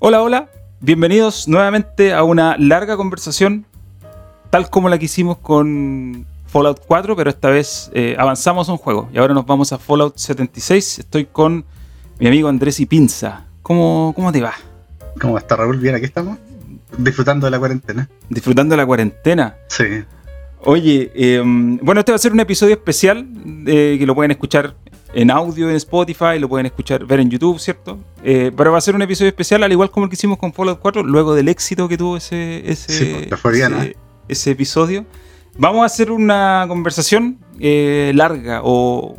Hola, hola, bienvenidos nuevamente a una larga conversación, tal como la que hicimos con Fallout 4, pero esta vez eh, avanzamos a un juego y ahora nos vamos a Fallout 76. Estoy con mi amigo Andrés y Pinza. ¿Cómo, cómo te va? ¿Cómo está Raúl? Bien, aquí estamos. Disfrutando de la cuarentena. Disfrutando de la cuarentena. Sí. Oye, eh, bueno, este va a ser un episodio especial eh, que lo pueden escuchar en audio en Spotify, lo pueden escuchar, ver en YouTube, ¿cierto? Eh, pero va a ser un episodio especial, al igual como el que hicimos con Fallout 4, luego del éxito que tuvo ese, ese, Sí, floriana. ese, ese episodio. Vamos a hacer una conversación eh, larga o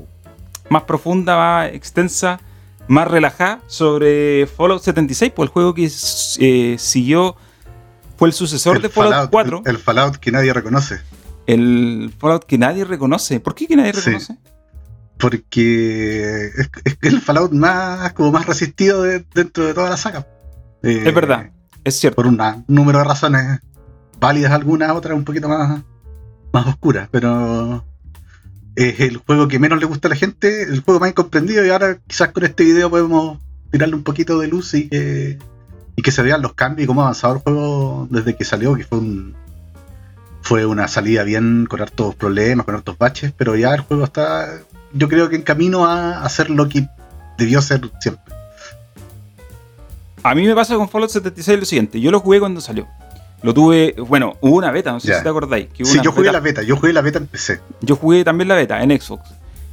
más profunda, más extensa, más relajada sobre Fallout 76, pues el juego que eh, siguió fue el sucesor de Fallout, 4, El, el Fallout que nadie reconoce. el Fallout que nadie reconoce. ¿Por qué que nadie Sí. Porque es, es el Fallout más, como más resistido de- dentro de toda la saga. Eh, Es verdad, es cierto. Por un número de razones válidas algunas, otras un poquito más, más oscuras, pero es el juego que menos le gusta a la gente, el juego más incomprendido y ahora quizás con este video podemos tirarle un poquito de luz y que, y que se vean los cambios y cómo ha avanzado el juego desde que salió, que fue un fue una salida bien con hartos problemas, con hartos baches, pero ya el juego está yo creo que en camino a hacer lo que debió ser siempre. A mí me pasa con Fallout 76 lo siguiente. Yo lo jugué cuando salió. Lo tuve, bueno, hubo una beta, no sé Ya. si te acordáis. que hubo Sí, una yo jugué beta. la beta, yo jugué la beta en PC. Yo jugué también la beta en Xbox.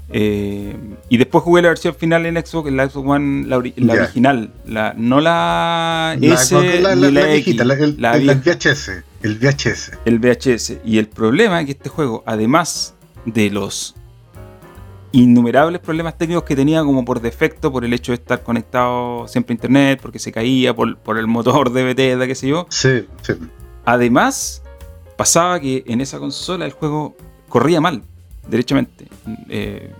Eh, y después jugué la versión final en Xbox, en la Xbox One, la, ori- la Ya. original. La, no la S la, ni la- la, viejita, la- el, el VHS, el VHS. el VHS. Y el problema es que este juego, además de los innumerables problemas técnicos que tenía como por defecto, por el hecho de estar conectado siempre a internet, porque se caía, por, por el motor de Bethesda, qué sé yo, Sí, sí. Además, pasaba que en esa consola el juego corría mal, derechamente. Eh,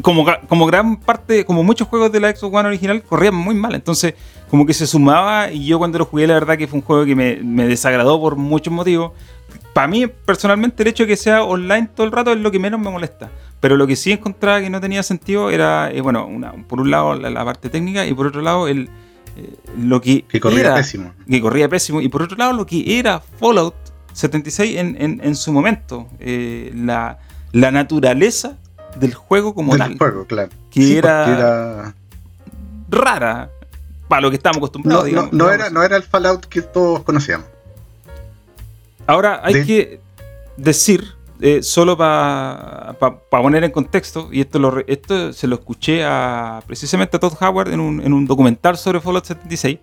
como, como gran parte, como muchos juegos de la Xbox One original, corrían muy mal. Entonces, como que se sumaba y yo cuando lo jugué, la verdad que fue un juego que me, me desagradó por muchos motivos. Para mí, personalmente, el hecho de que sea online todo el rato es lo que menos me molesta. Pero lo que sí encontraba que no tenía sentido era, eh, bueno, una- por un lado la, la parte técnica y por otro lado el, eh, lo que, Que corría era, pésimo. que corría pésimo. Y por otro lado, lo que era Fallout 76 en, en- en su momento. eh, la, la naturaleza del juego como Del tal. juego, claro. que Sí, era- Rara. Para lo que estamos acostumbrados, No, no, digamos. no digamos. era, no era el Fallout que todos conocíamos. Ahora hay de- que decir, eh, solo para poner en contexto, y esto, lo, esto se lo escuché a, precisamente a Todd Howard en un, en un documental sobre Fallout 76,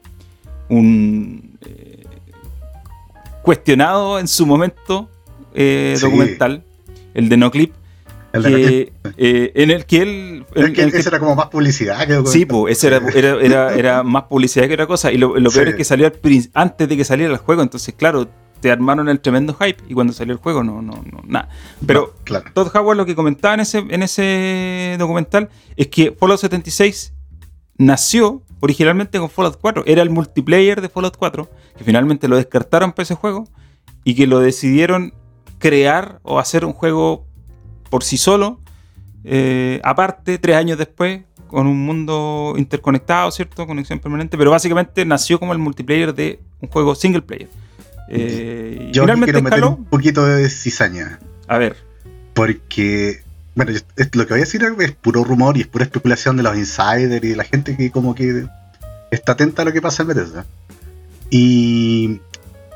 un eh, cuestionado en su momento eh, Sí. documental, el de No Clip, El que, eh, en el que él... en- Es que ese era como más publicidad que Sí, pues, ese era, era, era, era más publicidad que otra cosa. Y lo, lo peor Sí. es que salió al antes de que saliera el juego. Entonces, claro, te armaron el tremendo hype. Y cuando salió el juego, no, no, no, nada. Pero No, claro. Todd Howard lo que comentaba en ese, en ese documental es que Fallout 76 nació originalmente con Fallout 4. Era el multiplayer de Fallout 4, que finalmente lo descartaron para ese juego y que lo decidieron crear o hacer un juego por sí solo, eh, aparte, tres años después, con un mundo interconectado, ¿cierto? Conexión permanente, pero básicamente nació como el multiplayer de un juego single player. Eh, Yo finalmente quiero meter escaló. un poquito de cizaña. A ver, Porque, bueno, lo que voy a decir es puro rumor y es pura especulación de los insiders y de la gente que como que está atenta a lo que pasa en Bethesda. Y,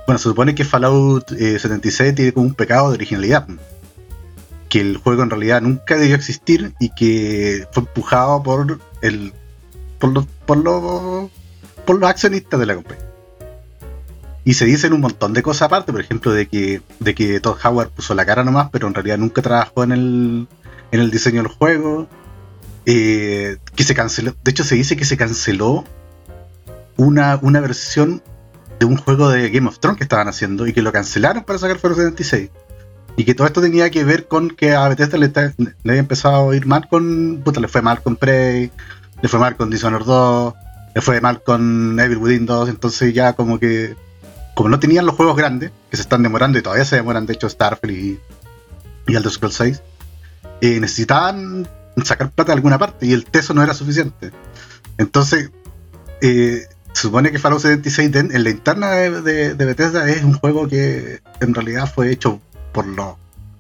bueno, se supone que Fallout eh, 76 tiene como un pecado de originalidad. Que el juego en realidad nunca debió existir y que fue empujado por el por los, por los, por los accionistas de la compañía. Y se dicen un montón de cosas aparte, por ejemplo, de que, de que Todd Howard puso la cara nomás, pero en realidad nunca trabajó en el, en el diseño del juego. Eh, que se canceló. De hecho, se dice que se canceló una, una versión de un juego de Game of Thrones que estaban haciendo y que lo cancelaron para sacar Fallout 76. Y que todo esto tenía que ver con que a Bethesda le, había empezado a ir mal con. Puta, le fue mal con Prey, le fue mal con Dishonored 2, le fue mal con Evil Within 2, entonces ya como que. Como no tenían los juegos grandes, que se están demorando y todavía se demoran, de hecho, Starfield y, y Elder Scrolls 6, eh, necesitaban sacar plata de alguna parte y el teso no era suficiente. Entonces, eh, se supone que Fallout 76 en la interna de, Bethesda es un juego que en realidad fue hecho por los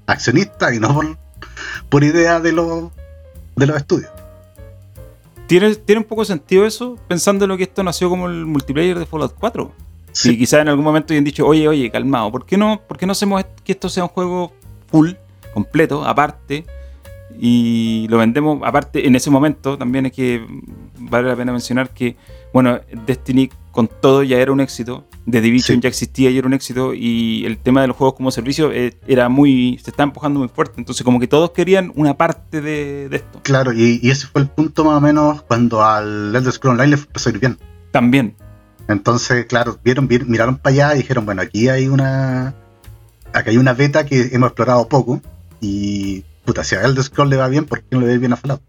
accionistas y no por, por idea de los, de los estudios. ¿Tiene, ¿Tiene un poco sentido eso? Pensando en lo que esto nació como el multiplayer de Fallout 4. Sí. Y quizás en algún momento hayan dicho, oye, oye, calmado, ¿por qué no, por qué no hacemos que esto sea un juego full, completo, aparte? Y lo vendemos aparte en ese momento. También es que vale la pena mencionar que, bueno, Destiny con todo ya era un éxito. The Division ya existía y era un éxito. Y el tema de los juegos como servicio eh, era muy. se estaba empujando muy fuerte. Entonces, como que todos querían una parte de, esto. Claro, y, ese fue el punto más o menos cuando al Elder Scrolls Online le empezó a ir bien. También. Entonces, claro, vieron, miraron para allá y dijeron, bueno, aquí hay una. Aquí hay una beta que hemos explorado poco. Y puta, si a Elder Scrolls le va bien, ¿por qué no le va bien a Fallout?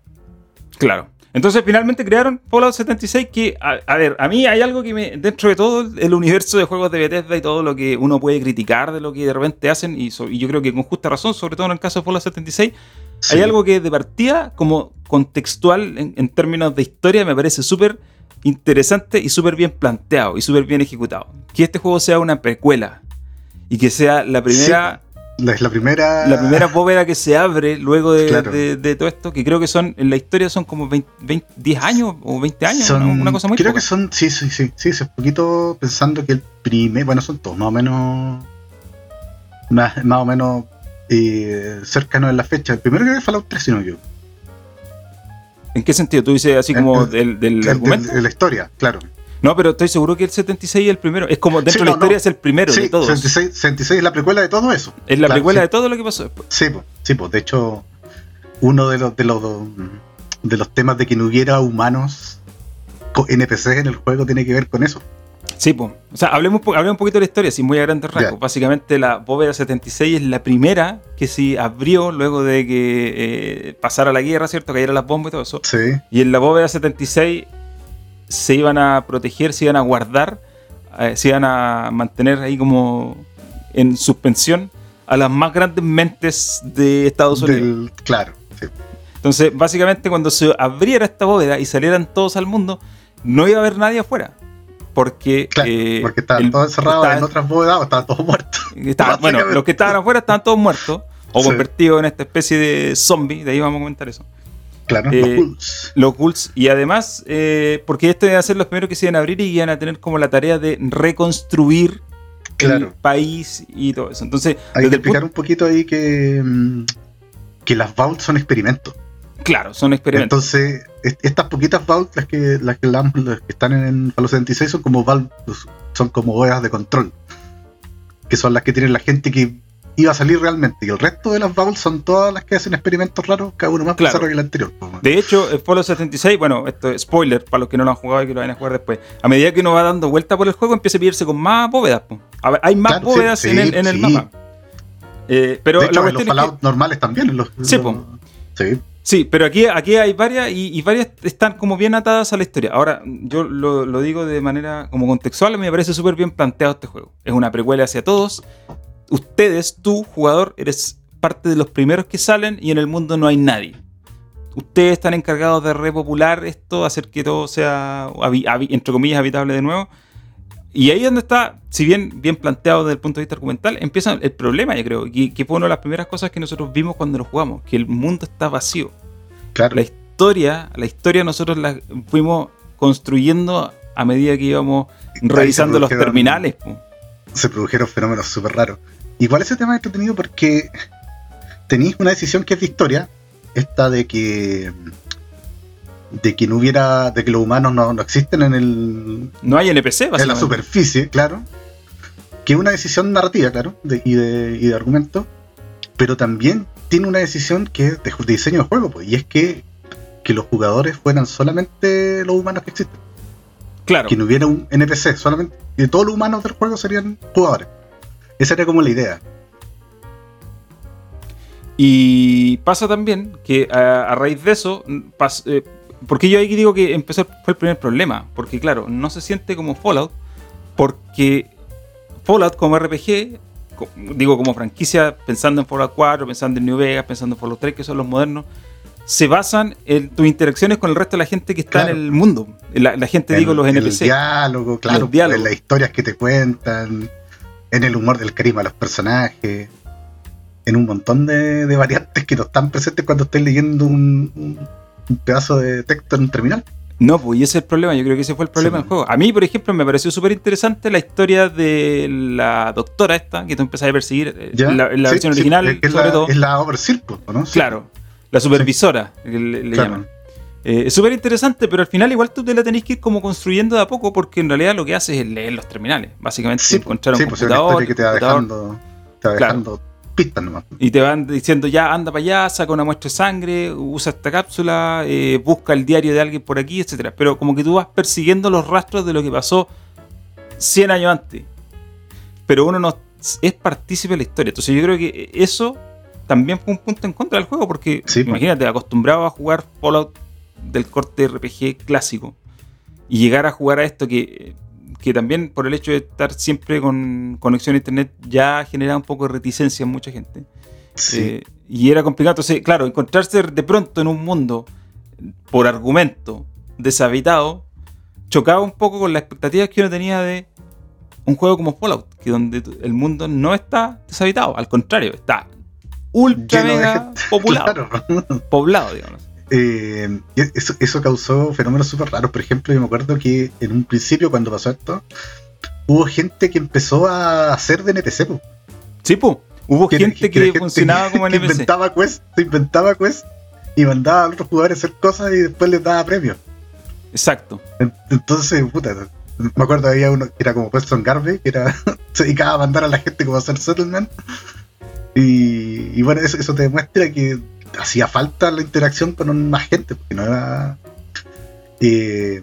Claro. Entonces finalmente crearon Fallout 76 que, a, ver, a mí hay algo que me, dentro de todo el universo de juegos de Bethesda y todo lo que uno puede criticar de lo que de repente hacen, y, yo creo que con justa razón, sobre todo en el caso de Fallout 76, hay algo que de partida como contextual en, términos de historia me parece súper interesante y súper bien planteado y súper bien ejecutado. Que este juego sea una precuela y que sea la primera... Es la primera. La primera bóveda que se abre luego de, todo esto, que creo que son, en la historia son como 20, 10 años o 20 años, una, cosa muy Creo que son, sí, sí, sí, sí, es un poquito pensando que el primer, bueno, son todos más o menos, más, más o menos eh, cercanos en la fecha. El primero que es Fallout 3, si no yo. ¿En qué sentido? ¿Tú dices así como del, del argumento? De la historia, claro. No, pero estoy seguro que el 76 es el primero. Es como dentro de la historia es el primero de todos. 76, 76 es la precuela de todo eso. Es la precuela de todo lo que pasó después. Sí, pues, sí, pues. De hecho, uno de los, de los de los temas de que no hubiera humanos NPCs en el juego tiene que ver con eso. Sí, pues. O sea, hablemos, hablemos un poquito de la historia, sin muy a grandes rasgos. Básicamente, la bóveda 76 es la primera que se abrió luego de que eh, pasara la guerra, ¿cierto? Cayera las bombas y todo eso. Sí. Y en la bóveda 76 se iban a proteger, se iban a guardar, eh, se iban a mantener ahí como en suspensión a las más grandes mentes de Estados Unidos. claro. Entonces, básicamente, cuando se abriera esta bóveda y salieran todos al mundo, no iba a haber nadie afuera. Porque, eh, porque estaban todos encerrados en otras bóvedas o estaban todos muertos. bueno, los que estaban afuera estaban todos muertos o convertidos en esta especie de zombie. De ahí vamos a comentar eso. Claro, los eh, ghouls. Los ghouls. Y además, eh, porque esto iba a ser los primeros que se iban a abrir y iban a tener como la tarea de reconstruir el país y todo eso. Entonces, hay que explicar un poquito ahí que, mm, que las vaults son experimentos. Claro, son experimentos. Entonces, estas poquitas vaults, las que, las que, están en Fallout 76, son como son como boyas de control. Que son las que tienen la gente que iba a salir realmente. Y el resto de las Bubbles son todas las que hacen experimentos raros, cada uno más claro. que el anterior. De hecho, el Fallout 76, bueno, esto es spoiler para los que no lo han jugado y que lo vayan a jugar después. A medida que uno va dando vuelta por el juego, empieza a pillarse con más bóvedas. Ver, hay más bóvedas en el, mapa. Eh, pero de hecho, los Fallout normales también. Los, sí, sí. Sí, pero aquí, aquí hay varias y, varias están como bien atadas a la historia. Ahora, yo lo, digo de manera como contextual, me parece súper bien planteado este juego. Es una precuela hacia todos, ustedes, tú, jugador, eres parte de los primeros que salen y en el mundo no hay nadie. Ustedes están encargados de repopular esto, hacer que todo sea, entre comillas, habitable de nuevo. Y ahí es donde está, si bien bien planteado desde el punto de vista argumental, empieza el problema, yo creo, que, que fue una de las primeras cosas que nosotros vimos cuando lo jugamos, que el mundo está vacío. Claro. La historia, la historia nosotros la fuimos construyendo a medida que íbamos revisando los terminales. Se produjeron fenómenos súper raros. Igual ese tema es entretenido porque tenéis una decisión que es de historia, esta de que de que no hubiera, de que los humanos no, existen en el no hay NPC en la superficie, claro, que es una decisión narrativa, claro, y, de, y de argumento, pero también tiene una decisión que es de, diseño de juego, pues, y es que que los jugadores fueran solamente los humanos que existen. Claro. Que no hubiera un NPC, solamente que todos los humanos del juego serían jugadores. Esa era como la idea. Y pasa también que a, raíz de eso, eh, porque yo ahí digo que empezó fue el primer problema, porque claro, no se siente como Fallout, porque Fallout como RPG, digo como franquicia, pensando en Fallout 4, pensando en New Vegas, pensando en Fallout 3, que son los modernos, se basan en tus interacciones con el resto de la gente que está Claro. en el mundo. La, la gente, digo, los El NPC. diálogo, claro, Los diálogos. en las historias que te cuentan, en el humor del carisma de los personajes, en un montón de, de variantes que no están presentes cuando estés leyendo un, un- un pedazo de texto en un terminal. No, pues y ese es el problema. Yo creo que ese fue el problema Sí. del juego. A mí, por ejemplo, me pareció súper interesante la historia de la doctora esta, que tú empezás a perseguir eh, ¿Ya? la, en la Sí, versión sí, original, es, es sobre la, todo. Es la po, ¿no? Claro, la supervisora, le, le claro. llaman. Eh, es súper interesante, pero al final igual tú te la tenés que ir como construyendo de a poco, porque en realidad lo que haces es leer los terminales. Básicamente Sí, encontrar un sí, pues es una computador, historia que te va dejando, te va Claro. Pistas nomás. y te van diciendo ya anda para allá, saca una muestra de sangre, usa esta cápsula, eh, busca el diario de alguien por aquí, etcétera. Pero como que tú vas persiguiendo los rastros de lo que pasó 100 años antes. Pero uno no es partícipe de la historia. Entonces yo creo que eso también fue un punto en contra del juego, porque Sí, pues. imagínate, acostumbrado a jugar Fallout del corte RPG clásico y llegar a jugar a esto que, que también por el hecho de estar siempre con conexión a internet ya genera un poco de reticencia en mucha gente. Sí. Eh, y era complicado. Entonces, claro, encontrarse de pronto en un mundo por argumento deshabitado chocaba un poco con las expectativas que uno tenía de un juego como Fallout, que donde el mundo no está deshabitado, al contrario, está ultra Lleno de mega populado, Claro. poblado, digamos. Eh, eso, eso causó fenómenos súper raros. Por ejemplo, yo me acuerdo que en un principio, cuando pasó esto, hubo gente que empezó a hacer de NPC. po. Sí, pues, hubo gente que, gente funcionaba como NPC. inventaba quest, inventaba quest y mandaba a otros jugadores a hacer cosas y después les daba premios. Exacto. En- Entonces, puta, me acuerdo había uno que era como Preston Garvey, que era, se dedicaba a mandar a la gente como a hacer settlement. Y, y bueno, eso, eso te demuestra que hacía falta la interacción con más gente, porque no era. eh,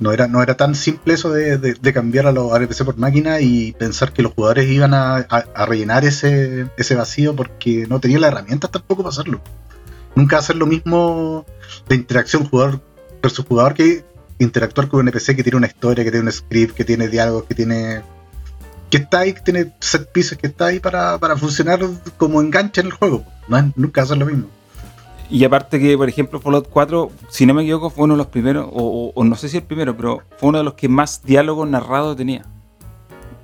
no era, no era tan simple eso de, de- cambiar a los NPC por máquina y pensar que los jugadores iban a, a- rellenar ese, ese vacío porque no tenían las herramientas tampoco para hacerlo. Nunca hacer lo mismo de interacción jugador versus jugador que interactuar con un NPC que tiene una historia, que tiene un script, que tiene diálogos, que tiene. que está ahí, que tiene set que está ahí para, para funcionar como enganche en el juego. No es nunca hacer lo mismo. Y aparte que, por ejemplo, Fallout 4, si no me equivoco, fue uno de los primeros, o, o- o no sé si el primero, pero fue uno de los que más diálogos narrados tenía.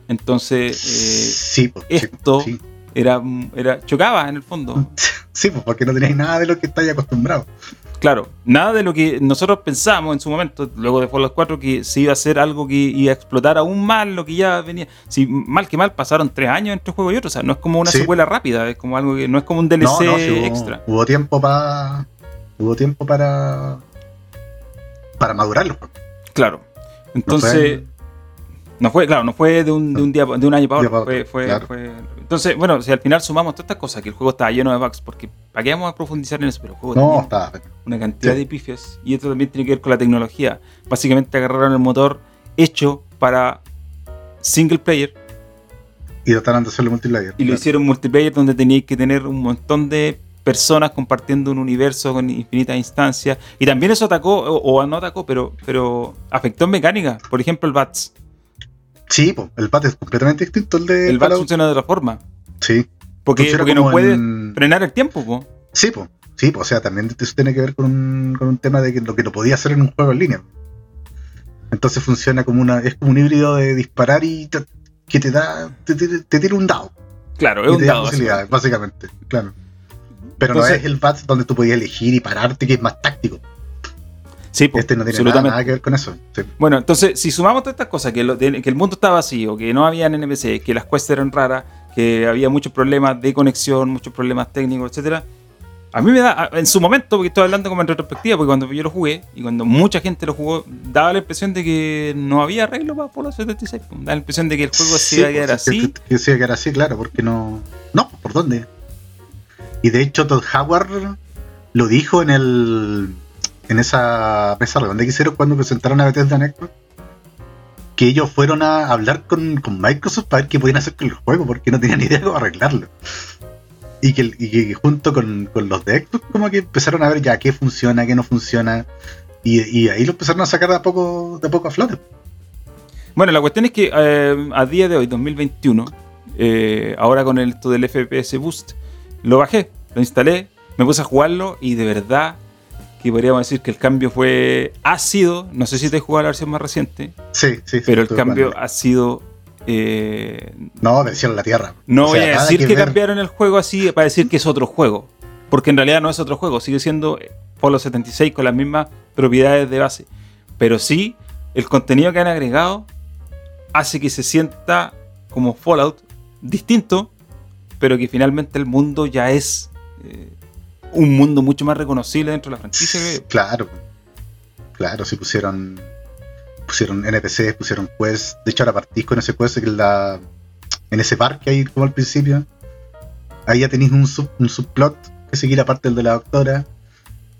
Entonces, eh, sí, pues, esto- sí. era, era chocaba en el fondo. Sí, pues porque no tenéis nada de lo que estáis acostumbrados. Claro, nada de lo que nosotros pensábamos en su momento, luego de Fallout 4, que se iba a hacer algo que iba a explotar aún más lo que ya venía. Si mal que mal pasaron tres años entre un juego y otro, o sea, no es como una Sí. secuela rápida, es como algo que no es como un DLC No, no, hubo, extra. hubo tiempo para. Hubo tiempo para. para madurarlo. Claro. Entonces, no fue, claro, no fue de un, de un día de un año para otro. para Fue, otro, fue- claro. fue- Entonces, bueno, si al final sumamos todas estas cosas, que el juego estaba lleno de bugs, porque ¿para qué vamos a profundizar en eso? Pero el juego No, estaba. una cantidad sí. de pifias. Y esto también tiene que ver con la tecnología. Básicamente agarraron el motor hecho para single player Y trataron de hacerlo multiplayer. y lo hicieron multiplayer donde teníais que tener un montón de personas compartiendo un universo con infinitas instancias. Y también eso atacó, o, o no atacó, pero, pero afectó en mecánica. Por ejemplo, el BATS. Sí, pues, el bat es completamente distinto al de el Fallout. funciona de otra forma. Sí. Porque, no puede en- frenar el tiempo, po. Sí, pues. Sí, po, o sea, también eso tiene que ver con un, con un tema de que lo que no podía hacer en un juego en línea. Entonces funciona como una. Es como un híbrido de disparar y te- que te da. te, te- te tira un dado. Claro, y es un te da dado. posibilidades, básicamente. Claro. Pero no Entonces- es el BAT donde tú podías elegir y pararte, que es más táctico. Sí, Este no tiene nada, absolutamente. nada que ver con eso. Sí. Bueno, entonces, si sumamos todas estas cosas, que, lo- que el mundo estaba vacío, que no había NPC, que las quests eran raras, que había muchos problemas de conexión, muchos problemas técnicos, etcétera. A mí me da, en su momento, porque estoy hablando como en retrospectiva, porque cuando yo lo jugué y cuando mucha gente lo jugó, daba la impresión de que no había arreglo para Fallout 76. po. Daba la impresión de que el juego se Sí, iba a quedar sí, así. Que, que se iba a quedar así, claro, porque no. No, ¿por dónde? Y de hecho, Todd Howard lo dijo en el. En esa mesa redonda que hicieron cuando presentaron a Bethesda Network. Que ellos fueron a hablar con, con Microsoft para ver qué podían hacer con el juego, porque no tenían idea de cómo arreglarlo. Y que, junto con, con los de Xbox, como que empezaron a ver ya qué funciona, qué no funciona. Y, ahí lo empezaron a sacar de a poco, de a, poco a flote. Bueno, la cuestión es que eh, a día de hoy, 2021, eh, ahora con esto del FPS Boost, lo bajé, lo instalé me puse a jugarlo y de verdad que podríamos decir que el cambio fue ha sido, no sé si te jugado la versión más reciente, Sí, sí. sí, pero el cambio ha sido eh, No, me la tierra. no O sea, voy a decir que, cambiaron el juego así para decir que es otro juego. Porque en realidad no es otro juego, sigue siendo Fallout 76 con las mismas propiedades de base. Pero sí, el contenido que han agregado hace que se sienta como Fallout distinto, pero que finalmente el mundo ya es eh, un mundo mucho más reconocible dentro de la franquicia. Claro. Claro, sí pusieron. Pusieron NPCs, pusieron quests. De hecho, ahora partís con ese quest que en la. En ese parque ahí, como al principio. Ahí ya tenéis un, sub- un subplot que seguir aparte del de la doctora.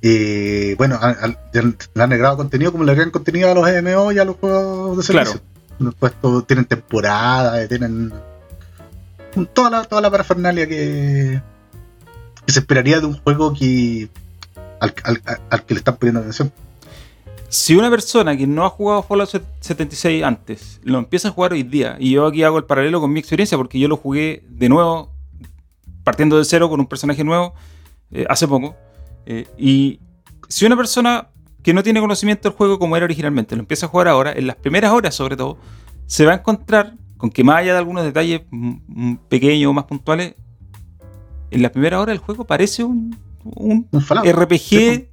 Eh, bueno, le han agregado contenido como le agregan contenido a los MMO y a los juegos de servicio. Después todo- tienen temporada, eh, tienen toda la, toda la parafernalia que, que se esperaría de un juego que al, que le están poniendo atención. Si una persona que no ha jugado Fallout 76 antes lo empieza a jugar hoy día, y yo aquí hago el paralelo con mi experiencia porque yo lo jugué de nuevo, partiendo de cero con un personaje nuevo, eh, hace poco, eh, y si una persona que no tiene conocimiento del juego como era originalmente lo empieza a jugar ahora, en las primeras horas sobre todo, se va a encontrar con que más allá de algunos detalles pequeños o más puntuales, en las primeras horas el juego parece un, un Un. RPG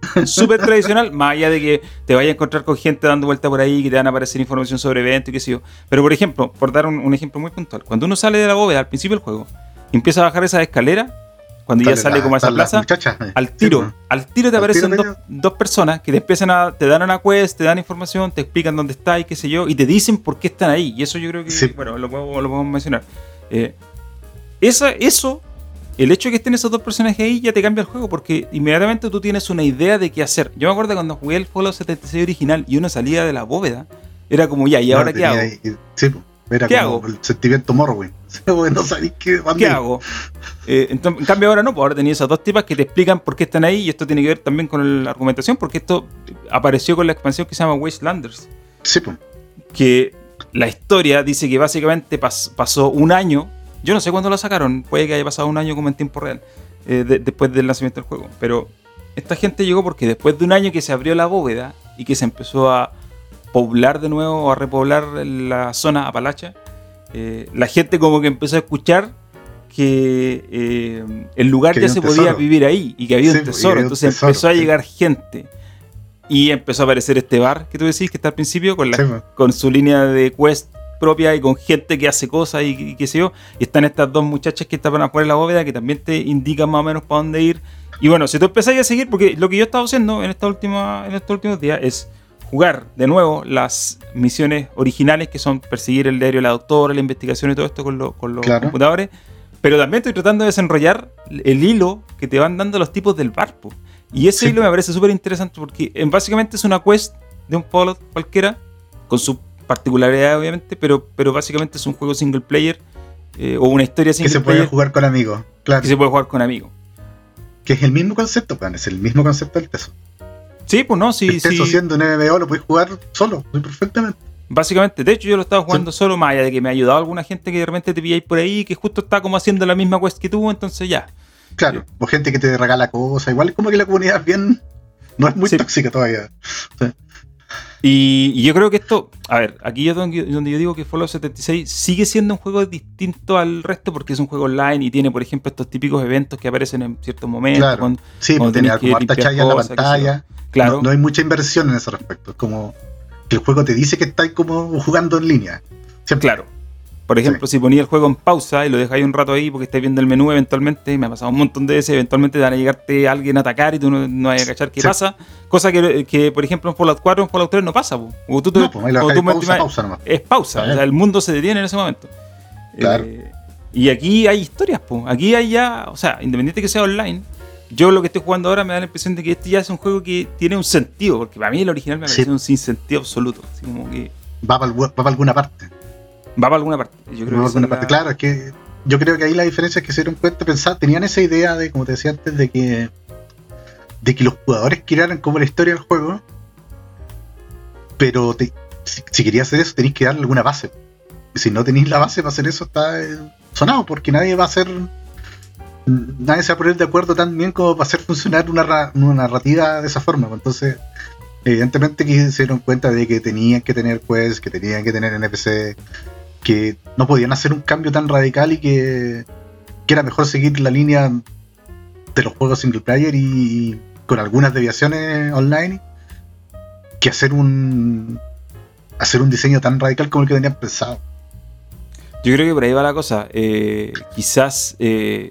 súper tradicional, más allá de que te vayas a encontrar con gente dando vuelta por ahí, que te van a aparecer información sobre eventos y qué sé yo. Pero por ejemplo, por dar un, un ejemplo muy puntual, cuando uno sale de la bóveda al principio del juego y empieza a bajar esa escalera, cuando ya Dale, sale la- como a esa plaza, eh. al Sí, tiro, pues. al tiro te Al aparecen tiro dos, dos personas que te empiezan a, te dan una quest, te dan información, te explican dónde está y qué sé yo, y te dicen por qué están ahí. Y eso yo creo que, Sí. bueno, lo podemos, lo podemos mencionar. Eh, esa, eso, el hecho de que estén esos dos personajes ahí ya te cambia el juego porque inmediatamente tú tienes una idea de qué hacer. Yo me acuerdo cuando jugué el Fallout 76 original y uno salía de la bóveda, era como ya, ¿y No, ahora qué hago? ahí- sí, pues, era ¿Qué como hago? el sentimiento Morrowind. Sí, no sabéis qué, dónde ¿Qué ir. hago? Eh, entonces, en cambio ahora no, pues ahora tenía esas dos tipas que te explican por qué están ahí y esto tiene que ver también con la argumentación porque esto apareció con la expansión que se llama Wastelanders, Sí, pues. que la historia dice que básicamente pas- pasó un año, yo no sé cuándo la sacaron, puede que haya pasado un año como en tiempo real, eh, de- después del lanzamiento del juego, pero esta gente llegó porque después de un año que se abrió la bóveda y que se empezó a poblar de nuevo o a repoblar la zona Apalacha, eh, la gente como que empezó a escuchar que eh, el lugar Que ya se podía vivir ahí y que había Sí, un tesoro. había un Entonces tesoro, empezó a sí. llegar gente y empezó a aparecer este bar que tú decís que está al principio con, la, Sí, con su línea de quest propia y con gente que hace cosas y, y qué sé yo. Y están estas dos muchachas que estaban afuera de la bóveda que también te indican más o menos para dónde ir. Y bueno, si tú empezás a seguir, porque lo que yo he estado haciendo en, esta última, en estos últimos días es jugar de nuevo las misiones originales que son perseguir el diario de la doctora, la investigación y todo esto con, lo- con los Claro. computadores. Pero también estoy tratando de desenrollar el hilo que te van dando los tipos del barco. Y ese Sí. hilo me parece súper interesante porque básicamente es una quest de un Fallout cualquiera, con su particularidad obviamente, pero, pero básicamente es un juego single player eh, o una historia Que single se puede player jugar con amigos. Claro. que se puede jugar con amigos. Que es el mismo concepto, weón, es el mismo concepto del Teso. Sí, pues no, sí, el Teso sí. siendo un MMO lo puedes jugar solo, muy perfectamente. Básicamente, de hecho yo lo estaba jugando solo, más allá de que me ha ayudado alguna gente que de repente te pilláis por ahí que justo está como haciendo la misma quest que tú, entonces ya. Claro, o gente que te regala cosas, igual como que la comunidad es bien. No es muy Sí. tóxica todavía. Y, y yo creo que esto, a ver, aquí es donde, donde yo digo que Fallout 76 sigue siendo un juego distinto al resto porque es un juego online y tiene, por ejemplo, estos típicos eventos que aparecen en ciertos momentos. Claro. cuando- Sí, Cuando tenía como harta chaya en la cosas, pantalla. claro, No, no hay mucha inversión en ese respecto. Es como que el juego te dice que estáis como jugando en línea. Siempre. claro. Por ejemplo, si ponía el juego en pausa y lo dejáis un rato ahí porque estáis viendo el menú eventualmente, y me ha pasado un montón de veces, eventualmente te van a llegarte alguien a atacar y tú no, no vas a cachar qué Sí. pasa. Cosa que, que, por ejemplo, en Fallout 4 en Fallout 3 no pasa. po. O tú, No, pues o tú pausa, pausa nomás. es pausa, o sea, el mundo se detiene en ese momento. Claro. Eh, y aquí hay historias, pues. Aquí hay ya, o sea, independiente que sea online, yo lo que estoy jugando ahora me da la impresión de que este ya es un juego que tiene un sentido, porque para mí el original me Sí. pareció un sinsentido absoluto. Así como que Va para, va para alguna parte. Va para alguna parte. Yo creo que alguna parte. la- Claro, es que yo creo que ahí la diferencia es que se dieron cuenta, pensar, tenían esa idea de, como te decía antes, de que de que los jugadores crearan como la historia del juego, pero te- si, si querías hacer eso tenéis que darle alguna base. Y si no tenéis la base para hacer eso, está eh, sonado, porque nadie va a hacer nadie se va a poner de acuerdo tan bien como para hacer funcionar una, una narrativa de esa forma. Pues. Entonces, evidentemente que se dieron cuenta de que tenían que tener quests, que tenían que tener NPC, que no podían hacer un cambio tan radical y que, que era mejor seguir la línea de los juegos single player y con algunas deviaciones online que hacer un hacer un diseño tan radical como el que tenían pensado. Yo creo que por ahí va la cosa. Eh, quizás eh,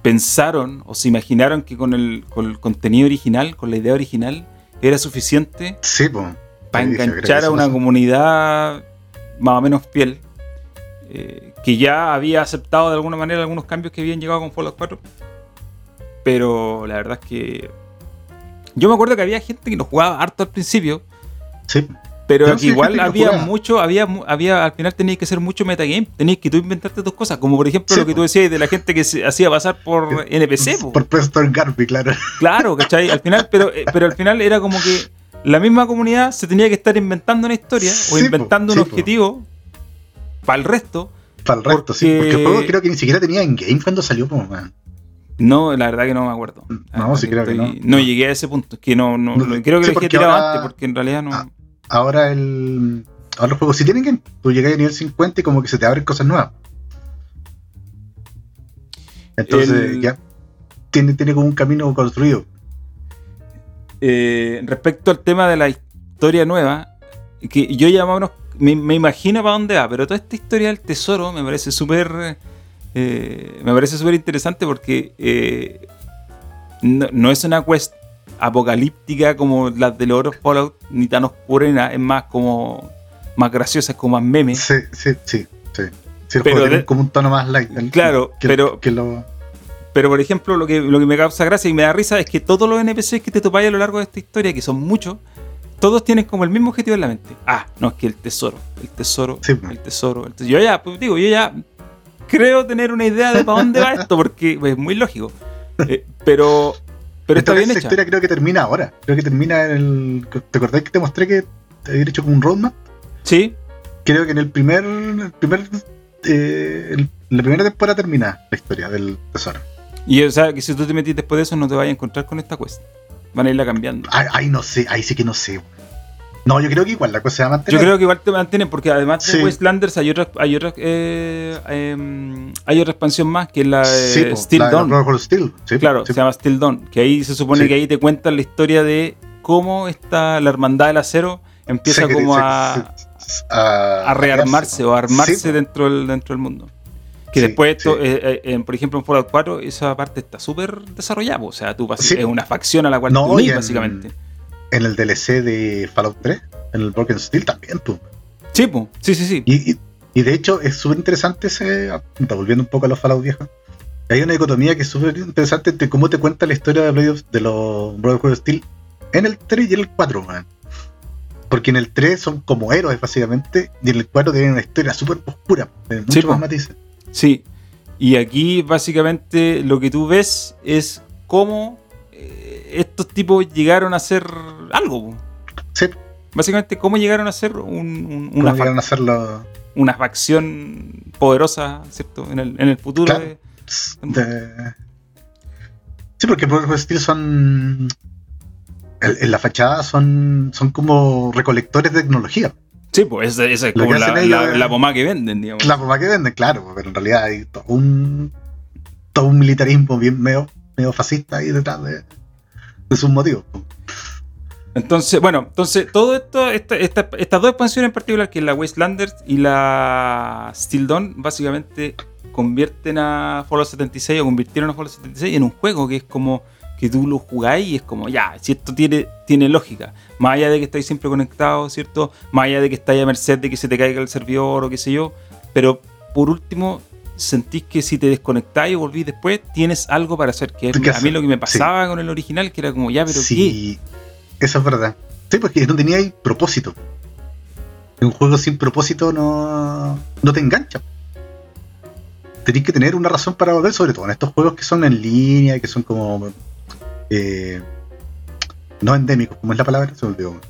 pensaron o se imaginaron que con el, contenido original, con la idea original, era suficiente para enganchar a una comunidad más o menos fiel, eh, que ya había aceptado de alguna manera algunos cambios que habían llegado con Fallout 4. Pero la verdad es que yo me acuerdo que había gente que lo jugaba harto al principio. Sí. Pero igual había mucho, había, había, al final tenías que hacer mucho metagame, tenías que tú inventarte tus cosas, como por ejemplo lo que tú decías de la gente que se hacía pasar por NPC. Por Preston Garby, claro. Claro, ¿cachai? Al final, pero, eh, pero al final era como que la misma comunidad se tenía que estar inventando una historia o inventando un objetivo para el resto. Para el resto, sí. Porque el juego creo que ni siquiera tenía en game cuando salió, como man. No, la verdad que no me acuerdo. No, sí creo que no. No llegué a ese punto. que no, no, creo que lo dejé tirado antes, porque en realidad no. Ahora el. Ahora los juegos sí tienen que. Tú llegas a nivel 50 y como que se te abren cosas nuevas. Entonces, ya. Tiene, tiene como un camino construido. Eh, respecto al tema de la historia nueva, que yo ya me, me imagino para dónde va, pero toda esta historia del tesoro me parece súper eh, me parece súper interesante porque eh, no, es una quest apocalíptica como las de los otros Fallout, ni tan oscura, es más como más graciosa, es como más meme. Sí, sí, sí. sí. pero como un tono más light. Claro, pero, pero por ejemplo, lo que, lo que me causa gracia y me da risa es que todos los NPCs que te topáis a lo largo de esta historia, que son muchos, todos tienen como el mismo objetivo en la mente. Ah, no, es que el tesoro, el tesoro, el tesoro, el tesoro. Yo ya, pues digo, yo ya creo tener una idea de para dónde va esto, porque es muy lógico. Eh, pero pero está bien esa historia creo que termina ahora. Creo que termina en el. ¿Te acordás que te mostré que te había hecho como un roadmap? Sí. Creo que en el primer. El primer eh, la primera temporada termina la historia del tesoro. Y o sea, que si tú te metís después de eso no te vayas a encontrar con esta quest. Van a irla cambiando. Ay, no sé, ahí sí que no sé. No, yo creo que igual la cosa se va a mantener. Yo creo que igual te mantienen porque además de Wastelanders hay otra, hay otra, eh, em, hay otra expansión más que es la de Still Dawn. claro, se llama Still Dawn, que ahí se supone que ahí te cuentan la historia de cómo está la hermandad del acero empieza como a, a, rearmarse o a armarse dentro, del, dentro del mundo. Que después, esto, eh, eh, por ejemplo, en Fallout 4, esa parte está súper desarrollada. O sea, tú es una facción a la cual tú básicamente en el DLC de Fallout 3, en el Broken Steel también, tú. Sí, sí, sí, sí. Y, y, de hecho es súper interesante ese, volviendo un poco a los Fallout viejos, hay una dicotomía que es súper interesante de cómo te cuenta la historia de, de los Broken Steel en el 3 y en el 4, man. Porque en el 3 son como héroes, básicamente, y en el 4 tienen una historia súper oscura, muchos más matices. Sí, y aquí básicamente lo que tú ves es cómo estos tipos llegaron a ser algo. Sí. Básicamente, ¿cómo llegaron a ser un, una, a una facción poderosa, ¿cierto? En el, en el futuro. Sí, porque por Steel son. En, la fachada son, son como recolectores de tecnología. Sí, pues esa, es como la, la, pomada que venden, digamos. La pomada que venden, claro, pero en realidad hay todo un, todo un militarismo bien medio, medio fascista ahí detrás de, de sus motivos. Entonces, bueno, entonces todo esto, estas dos expansiones en particular, que es la Wastelanders y la Still Dawn, básicamente convierten a Fallout 76 o convirtieron a Fallout 76 en un juego que es como que tú lo jugáis y es como, ya, si esto tiene, tiene lógica, más allá de que estáis siempre conectados, ¿cierto? Más allá de que estáis a merced de que se te caiga el servidor o qué sé yo, pero por último, sentís que si te desconectáis y volvís después, tienes algo para hacer. Que a mí lo que me pasaba con el original, que era como, ya, pero sí, Eso es verdad. Sí, porque no tenía propósito. Un juego sin propósito no, no te engancha. Tenéis que tener una razón para volver, sobre todo en estos juegos que son en línea, que son como. Eh, no endémicos, como es la palabra, se olvidó.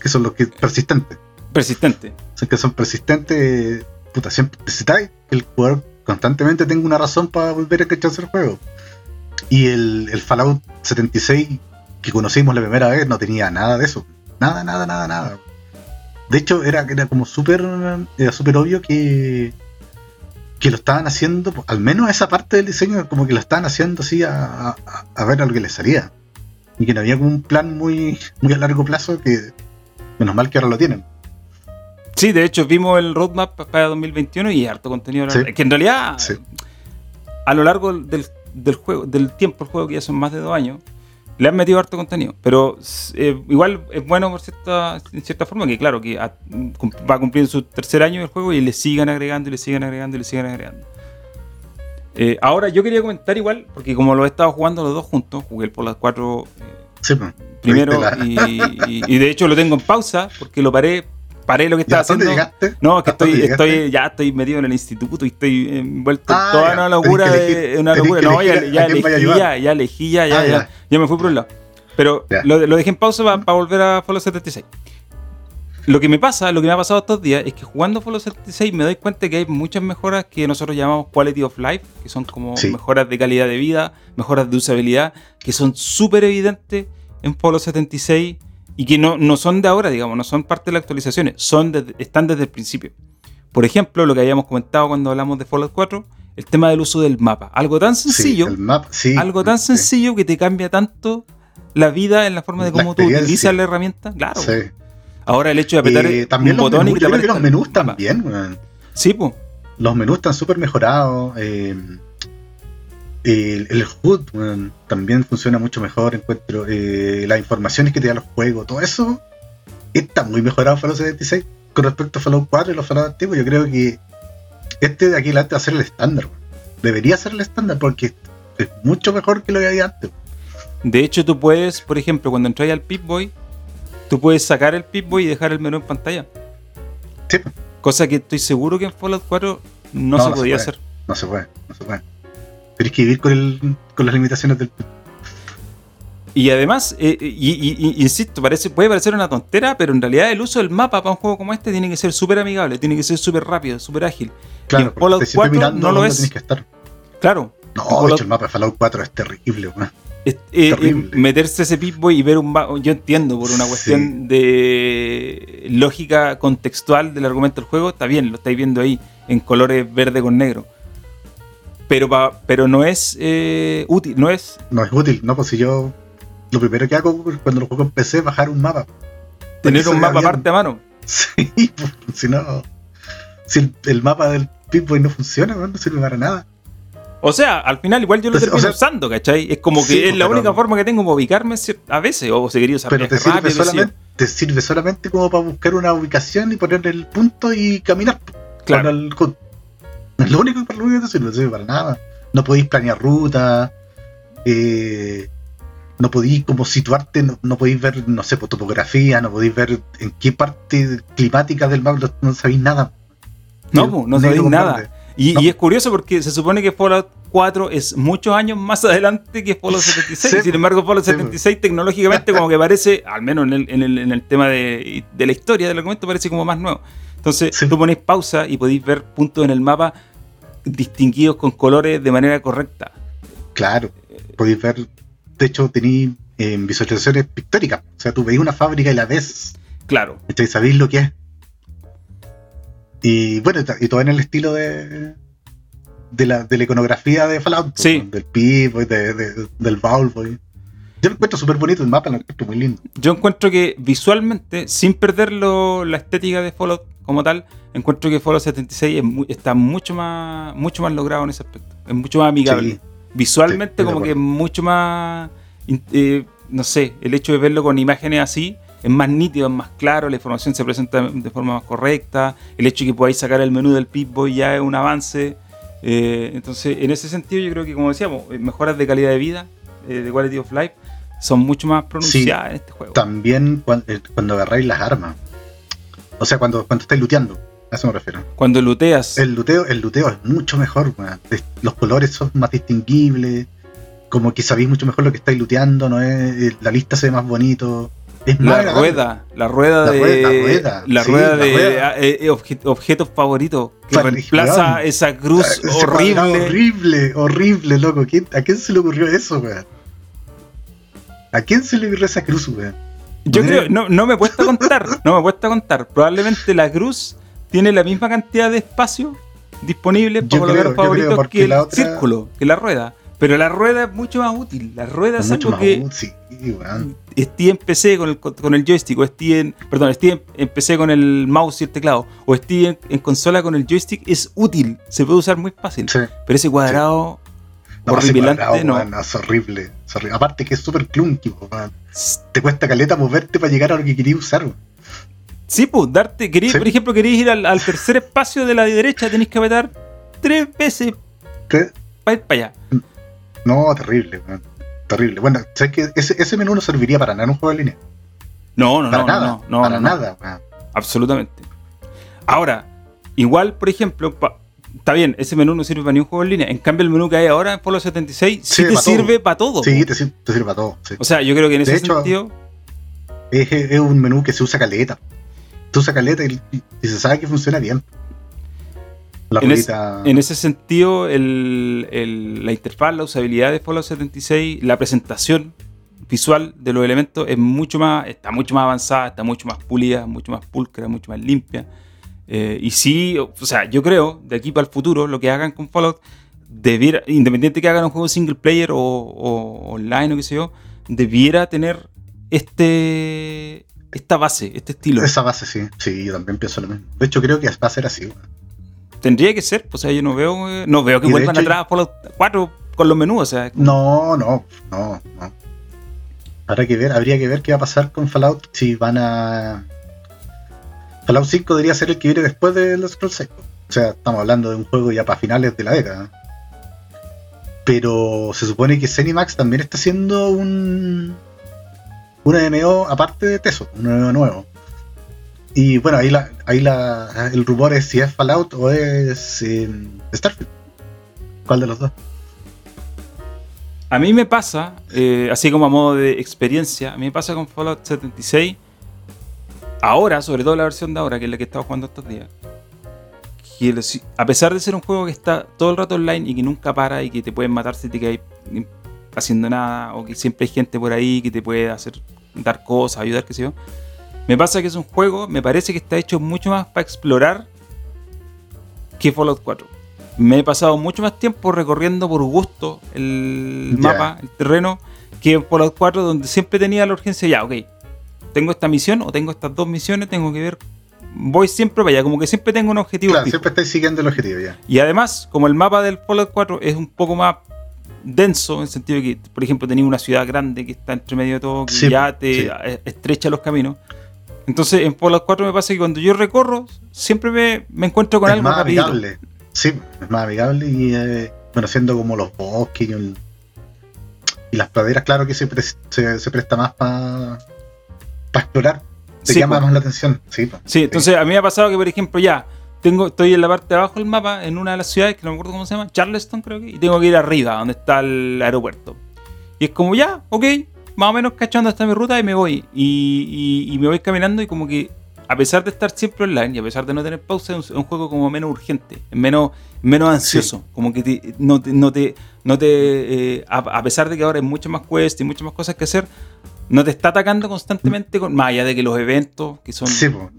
Que son los que persistentes. Persistentes. Son que son persistentes puta, siempre necesitáis que el jugador constantemente tengo una razón para volver a cacharse el juego. Y el, el Fallout 76 que conocimos la primera vez no tenía nada de eso. Nada, nada, nada, nada. De hecho, era, era como súper era súper obvio que, que lo estaban haciendo, al menos esa parte del diseño, como que lo estaban haciendo así a, a, ver a lo que les salía. Y que no había como un plan muy, muy a largo plazo que, menos mal que ahora lo tienen. Sí, de hecho vimos el roadmap para 2021 y harto contenido. Que en realidad, a lo largo del, del, juego, del tiempo, el juego que ya son más de dos años, le han metido harto contenido. Pero eh, igual es bueno por cierta, en cierta forma que, claro, que va a cumplir su tercer año el juego y le sigan agregando y le sigan agregando y le sigan agregando. Eh, ahora yo quería comentar igual, porque como lo he estado jugando los dos juntos, jugué por las cuatro sí, primero y, de hecho lo tengo en pausa porque lo paré paré lo que estaba haciendo. Llegaste? No, que estoy, estoy, ya estoy metido en el instituto y estoy envuelto en ah, toda una locura de una locura. No, ya, ya elegí, ya, ya elegí, ya, ya, ya, ya, me fui por un lado. Pero lo, lo, dejé en pausa para volver a Fallout 76. Lo que me pasa, lo que me ha pasado estos días es que jugando Fallout 76 me doy cuenta que hay muchas mejoras que nosotros llamamos quality of life, que son como mejoras de calidad de vida, mejoras de usabilidad, que son súper evidentes en Fallout 76 y que no, no son de ahora, digamos, no son parte de las actualizaciones, son están desde el principio. Por ejemplo, lo que habíamos comentado cuando hablamos de Fallout 4, el tema del uso del mapa. Algo tan sencillo, algo tan sencillo que te cambia tanto la vida en la forma de cómo tú utilizas la herramienta. Claro. Ahora el hecho de apretar eh, también un botón y que te los menús también, Sí, pues. Los menús están súper mejorados. Eh, el, el HUD también funciona mucho mejor, encuentro. Eh, las informaciones que te dan los juegos, todo eso está muy mejorado Fallout 76 con respecto a Fallout 4 y los Fallout antiguos. Yo creo que este de aquí adelante va a ser el estándar. Debería ser el estándar porque es mucho mejor que lo que había antes. De hecho, tú puedes, por ejemplo, cuando entras al Pip-Boy, tú puedes sacar el Pip-Boy y dejar el menú en pantalla. Sí. Cosa que estoy seguro que en Fallout 4 no, se podía hacer. No se puede, no se puede. Tienes que vivir con, el, con las limitaciones del. Y además, eh, eh, y, insisto, parece, puede parecer una tontera, pero en realidad el uso del mapa para un juego como este tiene que ser súper amigable, tiene que ser súper rápido, súper ágil. Claro, y en Fallout 4 no lo es. Tienes que estar. Claro. No, de hecho, el mapa de Fallout 4 es terrible, eh, meterse ese Pip-Boy y ver un yo entiendo por una cuestión de lógica contextual del argumento del juego, está bien, lo estáis viendo ahí en colores verde con negro pero, pero no es eh, útil, no es... No es útil, no, pues si yo lo primero que hago cuando lo juego en PC es bajar un mapa. Tener un mapa aparte a mano. Sí, pues, si no... Si el, mapa del Pip-Boy no funciona, no sirve para nada. O sea, al final igual yo lo termino usando, ¿cachai? Es como que es la única forma que tengo para ubicarme a veces, o seguiría usando Pero te sirve, solamente, te sirve solamente como para buscar una ubicación y poner el punto y caminar. Claro. Es lo único, para lo único que sirve, no sirve para nada. No podéis planear ruta, eh, no podéis como situarte, no, podéis ver, no sé, por topografía, no podéis ver en qué parte climática del mapa no, sabéis nada. No, no, sabéis nada. Y, es curioso porque se supone que Fallout 4 es muchos años más adelante que Fallout 76. Sin embargo, Fallout 76 tecnológicamente como que parece, al menos en el, en el, en el tema de, de, la historia del argumento, parece como más nuevo. Entonces tú ponéis pausa y podéis ver puntos en el mapa distinguidos con colores de manera correcta. Claro, podéis ver, de hecho tenéis eh, visualizaciones pictóricas, o sea, tú veis una fábrica y la ves. Claro. Entonces sabéis lo que es. Y bueno, y todo en el estilo de, de, la, de la iconografía de Fallout, sí. del Pip, de, del Boy. Yo lo encuentro súper bonito el mapa, lo encuentro muy lindo. Yo encuentro que visualmente, sin perder la estética de Fallout como tal, encuentro que Fallout 76 está mucho más, mucho más logrado en ese aspecto. Es mucho más amigable. Visualmente, como que es mucho más. Eh, no sé, el hecho de verlo con imágenes así es más nítido, es más claro, la información se presenta de forma más correcta. El hecho de que podáis sacar el menú del Pip-Boy ya es un avance. Eh, entonces, en ese sentido, yo creo que, como decíamos, eh, mejoras de calidad de vida, de quality of life, son mucho más pronunciadas en este juego. También cuando, agarráis las armas. O sea, cuando, cuando estáis looteando. A eso me refiero. Cuando looteas. El luteo, el luteo es mucho mejor. Los colores son más distinguibles. Como que sabéis mucho mejor lo que estáis looteando. ¿no es? La lista se ve más bonito. Es La más rueda, la rueda La de. rueda, la rueda, la sí, rueda la de rueda. eh, eh, obje- objetos favoritos que reemplaza esa cruz Ese horrible. Horrible, horrible, loco. ¿Quién- ¿A quién se le ocurrió eso, weón? ¿A quién se le ocurrió esa cruz, weón? Yo creo, no, no me he puesto a contar, no me he puesto a contar. Probablemente la cruz tiene la misma cantidad de espacio disponible para colocar favoritos que el otra- círculo, que la rueda. Pero la rueda es mucho más útil. La rueda es, mucho algo más que útil, esté en PC con el, con el joystick, o en, perdón, en PC con el mouse y el teclado, o esté en, en consola con el joystick, es útil. Se puede usar muy fácil. Sí. Pero ese cuadrado No, horripilante, cuadrado, no. es horrible, es horrible. Aparte que es súper clunky, weón. Te cuesta caleta moverte para llegar a lo que querías usar, weón. Sí, pues, darte, querís, Sí. por ejemplo, queréis ir al, al tercer espacio de la derecha, tenéis que apretar tres veces para ir para allá. No, terrible, weón. Terrible. Bueno, sabes que ese, ese menú no serviría para nada en un juego de línea. No, no, para no, nada. no, no, para no, no, nada, weón. absolutamente. Ahora, igual, por ejemplo, pa- está bien, ese menú no sirve para ningún juego en línea. En cambio, el menú que hay ahora en Polo 76 sí, Sirve te sirve para todo. Sí, te, sir- te sirve para todo. sí. O sea, yo creo que en ese hecho, sentido, Es, es un menú que se usa caleta. Se usa caleta y, y se sabe que funciona bien. La En es- en ese sentido, el- el- la interfaz, la usabilidad de Fallout 76, la presentación visual de los elementos es mucho más, está mucho más avanzada, está mucho más pulida, mucho más pulcra, mucho más limpia. Eh, y sí, o sea, yo creo, de aquí para el futuro, lo que hagan con Fallout, debiera, independiente que hagan un juego single player o, o online o qué sé yo, debiera tener este esta base, este estilo. Esa base, sí. Sí, yo también pienso lo mismo. De hecho, creo que va a ser así. Tendría que ser, pues, o sea, yo no veo, eh, no veo que vuelvan hecho- atrás a Fallout 4 con los menús, o sea, No, no, no, no. Habrá que ver, habría que ver qué va a pasar con Fallout si van a. Fallout 5 debería ser el que viene después de los Scrolls 6. O sea, estamos hablando de un juego ya para finales de la década. Pero se supone que Zenimax también está haciendo un. Un MMO aparte de Teso, un MMO nuevo. Y bueno, ahí, la, ahí la, el rumor es si es Fallout o es eh, Starfield. ¿Cuál de los dos? A mí me pasa, eh, así como a modo de experiencia, a mí me pasa con Fallout 76, ahora, sobre todo la versión de ahora, que es la que he estado jugando estos días, que a pesar de ser un juego que está todo el rato online y que nunca para y que te pueden matar si te quedas haciendo nada, o que siempre hay gente por ahí que te puede hacer dar cosas, ayudar, qué sé yo, me pasa que es un juego, me parece que está hecho mucho más para explorar que Fallout 4. Me he pasado mucho más tiempo recorriendo por gusto el mapa, el terreno, que en Fallout 4, donde siempre tenía la urgencia, ya, ok, tengo esta misión o tengo estas dos misiones, tengo que ver, voy siempre para allá, como que siempre tengo un objetivo. Claro, fijo. siempre estáis siguiendo el objetivo ya. Y además, como el mapa del Fallout 4 es un poco más denso, en el sentido de que, por ejemplo, tenía una ciudad grande que está entre medio de todo, que Sí, ya te sí. estrecha los caminos. Entonces, en Fallout 4 me pasa que cuando yo recorro, siempre me, me encuentro con es algo más rapidito. amigable. Sí, es más amigable y eh, bueno, siendo como los bosques y, el- y las praderas, claro que se, pres- se, se presta más para explorar. Te Sí, llama po. más la atención. Sí, po. Sí, entonces a mí me ha pasado que, por ejemplo, ya tengo, estoy en la parte de abajo del mapa, en una de las ciudades, que no me acuerdo cómo se llama, Charleston creo que, y tengo que ir arriba, donde está el aeropuerto. Y es como, ya, ok, más o menos cachando hasta mi ruta y me voy. Y, y- y me voy caminando y como que, a pesar de estar siempre online y a pesar de no tener pausa, es un, un juego como menos urgente, menos, menos ansioso. Como que te- no te... No te, no te eh, a, a pesar de que ahora hay muchas más quests y muchas más cosas que hacer, no te está atacando constantemente, con, más allá de que los eventos, que son... Sí, po.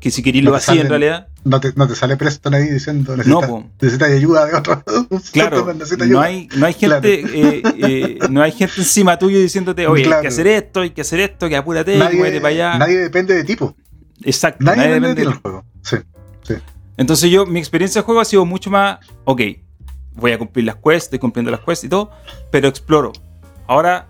que si queréis No lo así en salen- realidad... No, te, no te sale Preston ahí diciendo necesitas, po. necesitas ayuda de otro. Claro, no hay, no hay gente, eh, eh, no hay gente encima tuyo diciéndote, oye, hay que hacer esto, hay que hacer esto, que apúrate, nadie, muévete para allá. nadie depende de tipo. Exacto, Nadie, nadie depende de ti depende en de el juego. Sí. Entonces yo, mi experiencia de juego ha sido mucho más, ok, voy a cumplir las quests, estoy cumpliendo las quests y todo, pero exploro. Ahora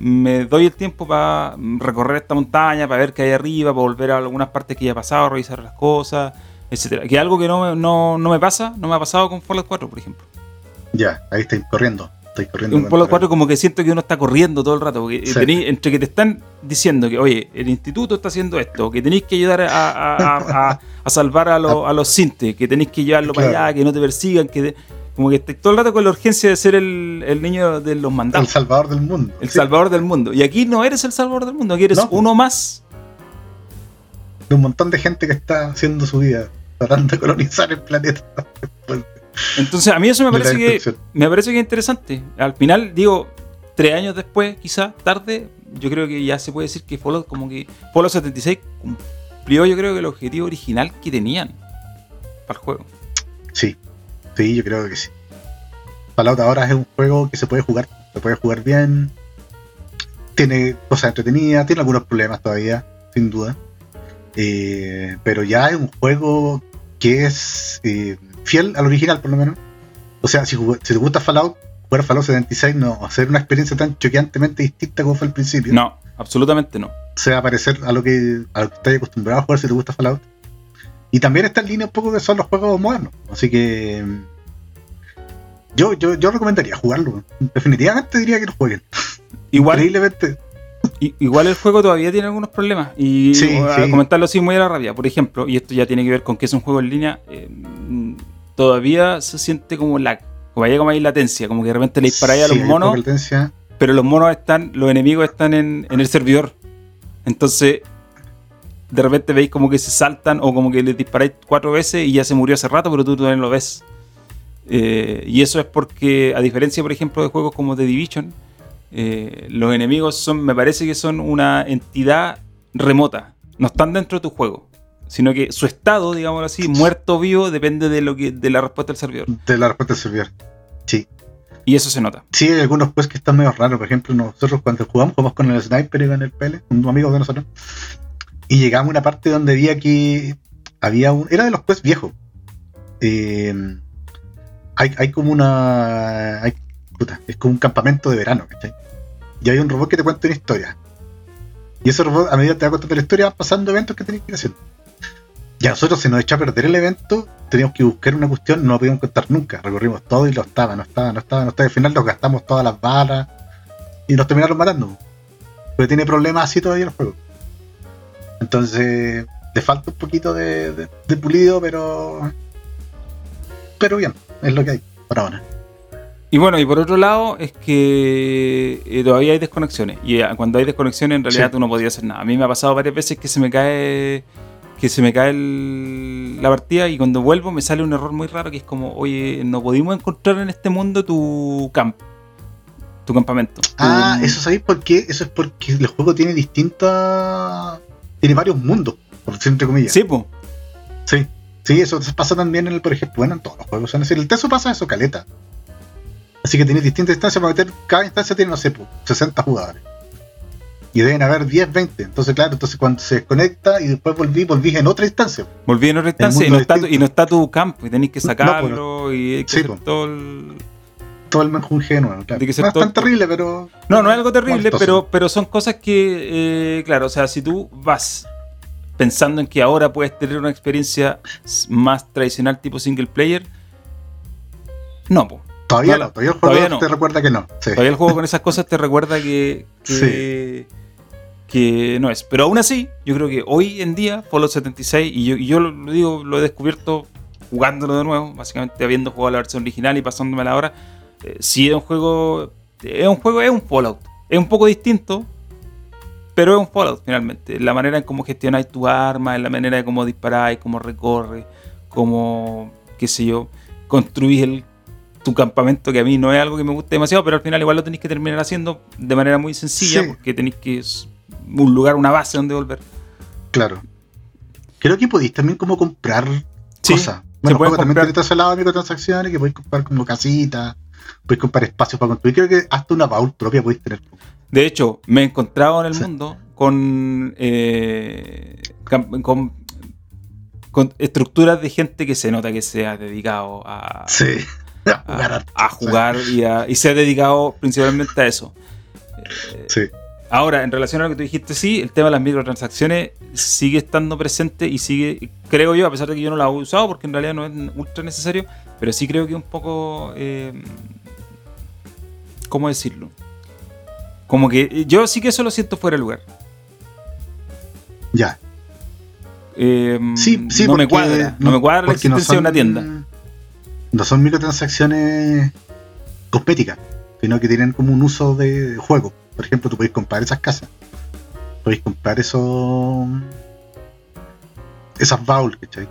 me doy el tiempo para recorrer esta montaña, para ver qué hay arriba, para volver a algunas partes que ya he pasado, revisar las cosas, etcétera. Que algo que no, me- no, no me pasa, no me ha pasado con Fallout 4, por ejemplo. Ya, ahí estáis corriendo. Estáis corriendo. Un Fallout 4 como que siento que uno está corriendo todo el rato, porque Sí. tení- entre que te están diciendo que, oye, el instituto está haciendo esto, que tenéis que ayudar a, a- a- salvar a, los- a los sintes, que tenéis que llevarlo para allá, que no te persigan, que... te- Como que estáis todo el rato con la urgencia de ser el, el niño de los El mandados. salvador del mundo. El Sí, salvador del mundo. Y aquí no eres el salvador del mundo, aquí eres No, uno más. De un montón de gente que está haciendo su vida, tratando de colonizar el planeta. Entonces, a mí eso me parece que me parece que es interesante. Al final, digo, tres años después, quizá tarde, yo creo que ya se puede decir que Fallout como que Fallout 76 cumplió yo creo que el objetivo original que tenían para el juego. Sí, sí, yo creo que sí. Fallout ahora es un juego que se puede jugar, se puede jugar bien. Tiene cosas entretenidas, tiene algunos problemas todavía, sin duda. Eh, pero ya es un juego que es eh, fiel al original, por lo menos. O sea, si, si te gusta Fallout, jugar Fallout 76 no va a ser una experiencia tan choqueantemente distinta como fue al principio. No, absolutamente no. se va a parecer a lo que a lo que estás acostumbrado a jugar si te gusta Fallout. Y también está en línea un poco que son los juegos modernos. Así que yo, yo, yo recomendaría jugarlo. Definitivamente diría que lo jueguen. Igual, Increíblemente. igual el juego todavía tiene algunos problemas. Y Sí, a sí. comentarlo así muy a la rabia. Por ejemplo, y esto ya tiene que ver con que es un juego en línea, eh, mm, todavía se siente como lag. Como hay como hay latencia, como que de repente le disparáis a Sí, los hay monos. pero los monos están, los enemigos están en, en el servidor. Entonces, de repente veis como que se saltan o como que les disparáis cuatro veces y ya se murió hace rato, pero tú todavía no lo ves. Eh, y eso es porque, a diferencia, por ejemplo, de juegos como The Division, eh, los enemigos son, me parece que son una entidad remota. No están dentro de tu juego. Sino que su estado, digamos así, muerto o vivo, depende de lo que, de la respuesta del servidor. De la respuesta del servidor. Sí. Y eso se nota. Sí, hay algunos pues que están medio raros. Por ejemplo, nosotros cuando jugamos, jugamos con el sniper y con el pele, un amigo de nosotros. Y llegamos a una parte donde había que. Había un. Era de los pues viejos. Eh, hay, hay como una. Hay, puta, es como un campamento de verano, ¿cachai? Y hay un robot que te cuenta una historia. Y ese robot, a medida que te va contando la historia, van pasando eventos que tenés que ir haciendo. Y a nosotros se nos echó a perder el evento, teníamos que buscar una cuestión, no podíamos contar nunca. Recorrimos todo y lo estaba, no estaba, no estaba, no estaba. Al final nos gastamos todas las balas y nos terminaron matando. Porque tiene problemas así todavía el juego. Entonces, le falta un poquito de pulido, pero. Pero bien, es lo que hay por ahora. Y bueno, y por otro lado es que eh, todavía hay desconexiones. Y eh, cuando hay desconexiones en realidad Sí. tú no podías hacer nada. A mí me ha pasado varias veces que se me cae que se me cae el- la partida y cuando vuelvo me sale un error muy raro que es como, oye, no pudimos encontrar en este mundo tu camp, tu campamento. Ah, Tu- eso sabéis por qué? Eso es porque el juego tiene distintas. Tiene varios mundos, por decir entre comillas. Sí, pues. Sí, sí, eso pasa también en el, por ejemplo, bueno, en todos los juegos. así. En el Teso pasa eso, caleta. Así que tienes distintas instancias para meter. Cada instancia tiene, no sé, po, 60 jugadores. Y deben haber 10, 20. Entonces, claro, entonces cuando se desconecta y después volví, volví en otra instancia. Volví en otra instancia y no, está tu, distinto. y no está tu campo y tenéis que No, sacarlo y hay que sí, hacer todo el... Todo el menjunje de nuevo, claro. Tiene que ser no es todo- tan terrible, pero. No, no es algo terrible, pero, pero son cosas que, eh, claro, o sea, si tú vas pensando en que ahora puedes tener una experiencia más tradicional tipo single player, no. Todavía No, no, todavía el juego todavía no. te recuerda que no. Sí. todavía el juego con esas cosas te recuerda que, que, que no es. Pero aún así, yo creo que hoy en día, Fallout 76, y yo, y yo lo, digo, lo he descubierto jugándolo de nuevo, básicamente habiendo jugado la versión original y pasándomela ahora, eh, sí es un juego, es un juego, es un Fallout. Es un poco distinto, pero es un Fallout finalmente. La manera en cómo gestionáis tu arma, en la manera de cómo disparáis, cómo recorres, cómo, qué sé yo, construís el, tu campamento, que a mí no es algo que me guste demasiado, pero al final igual lo tenéis que terminar haciendo de manera muy sencilla, Sí. porque tenéis que es un lugar, una base donde volver. Claro. Creo que podéis también como comprar Sí, cosas. Bueno, juego también comprar- tiene ese lado de microtransacciones que podéis comprar como casitas, podéis comprar espacios para construir. Creo que hasta una vault propia podéis tener. De hecho, me he encontrado en el mundo con, eh, con, con estructuras de gente que se nota que se ha dedicado a, Sí. A a- jugar harto, a jugar y, a- y se ha dedicado principalmente a eso. Eh, Sí. Ahora, en relación a lo que tú dijiste, sí, el tema de las microtransacciones sigue estando presente y sigue, creo yo, a pesar de que yo no la he usado porque en realidad no es ultra necesario, pero sí creo que un poco, eh, ¿cómo decirlo? Como que eh, yo sí que eso lo siento fuera de lugar. Ya. Eh, Sí, sí, no me cuadra, no, me cuadra la no existencia de una tienda. no son microtransacciones cosméticas, sino que tienen como un uso de juego. Por ejemplo, tú podéis comprar esas casas, podéis comprar esos esas bauls, ¿cachai?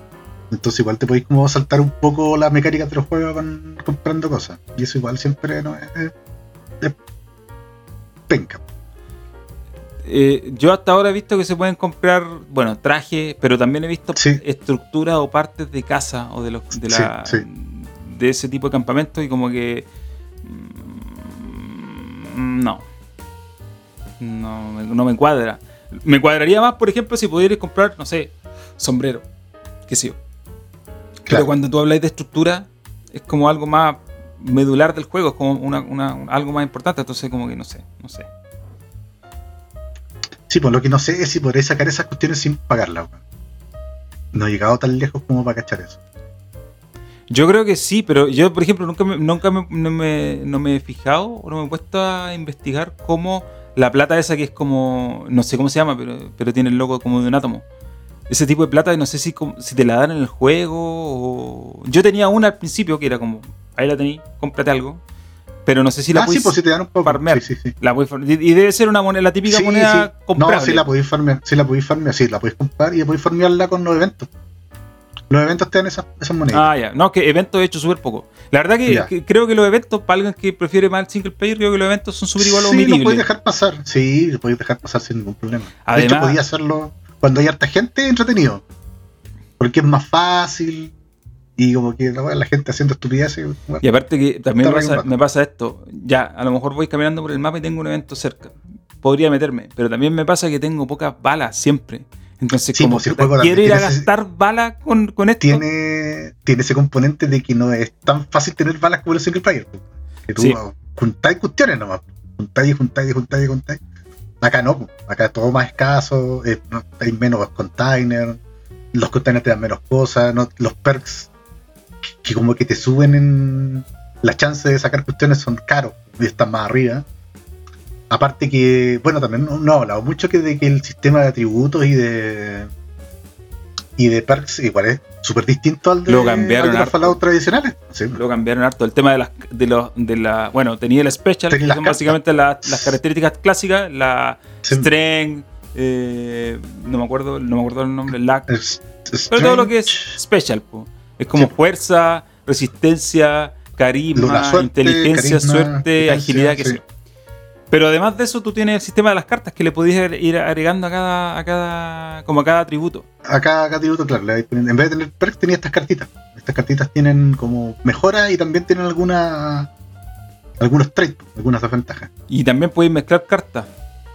Entonces igual te podéis como saltar un poco las mecánicas de los juegos con, comprando cosas. Y eso igual siempre no es penca. Eh, yo hasta ahora he visto que se pueden comprar, bueno, trajes, pero también he visto Sí. estructuras o partes de casa o de, los, de, la, Sí, sí. de ese tipo de campamentos y como que... mm, No. No, me- no me cuadra. Me cuadraría más, por ejemplo, si pudierais comprar, no sé, sombrero. Qué sé yo. Pero cuando tú habláis de estructura, es como algo más medular del juego, es como una, una- algo más importante. Entonces, como que no sé, no sé. Sí, pues lo que no sé es si podréis sacar esas cuestiones sin pagarlas. weón. No he llegado tan lejos como para cachar eso. Yo creo que sí, pero yo, por ejemplo, nunca, me, nunca me, no, me, no me he fijado o no me he puesto a investigar cómo la plata esa que es como, no sé cómo se llama, pero, pero tiene el logo como de un átomo. Ese tipo de plata, no sé si, si te la dan en el juego o... Yo tenía una al principio que era como, ahí la tení, cómprate algo, pero no sé si la ah, sí, puedes pues si te dan un poco. farmear. Sí, sí, sí. la puedes. Y debe ser una moneda, la típica Sí, moneda sí. comprable. No, sí la podéis farmear, sí la podéis farmear, sí, la podéis comprar y podéis farmearla con los eventos. Los eventos te dan esas, esas monedas. Ah, ya. No, que eventos he hecho súper poco. La verdad que, que creo que los eventos, para alguien que prefiere más el single player, creo que los eventos son súper igual o sí, lo omitibles. podéis dejar pasar, sí, lo podéis dejar pasar sin ningún problema. de Además- hecho, podía hacerlo cuando hay harta gente entretenido. Porque es más fácil y como que la, la gente haciendo estupideces. bueno, Y aparte que también pasa, me pasa esto. Ya, a lo mejor voy caminando por el mapa y tengo un evento cerca. Podría meterme, pero también me pasa que tengo pocas balas siempre. Entonces, Sí, como pues, quiero ir a ese- gastar balas con, con esto. tiene, tiene ese componente de que no es tan fácil tener balas como el single player. po. Que tú Sí. juntáis cuestiones nomás. Juntáis y juntáis y juntáis y juntáis. Acá no, acá es todo más escaso, eh, hay menos containers, los containers te dan menos cosas, no- los perks que, como que te suben en las chances de sacar cuestiones son caros y están más arriba. Aparte que, bueno, también no, no he hablado mucho que de que el sistema de atributos y de y de perks igual es súper distinto al de, Lo cambiaron al de los. Fallout tradicionales. Sí. Lo cambiaron harto. El tema de las de los de la bueno, tenía el special, Tenía que las son cartas. básicamente las, las características clásicas, la Sí. strength, eh, no me acuerdo, no me acuerdo el nombre, lack, Es- es pero todo lo que es special, po. Es como Sí. fuerza, resistencia, carisma, suerte, inteligencia, carisma, suerte, agilidad, que sí. yo. Pero además de eso, tú tienes el sistema de las cartas que le podías ir agregando a cada, a cada, como a cada atributo. Acá, acá atributo, claro, en vez de tener perks tenía estas cartitas. Estas cartitas tienen como mejoras y también tienen alguna algunos traits, algunas desventajas. Y también podéis mezclar cartas.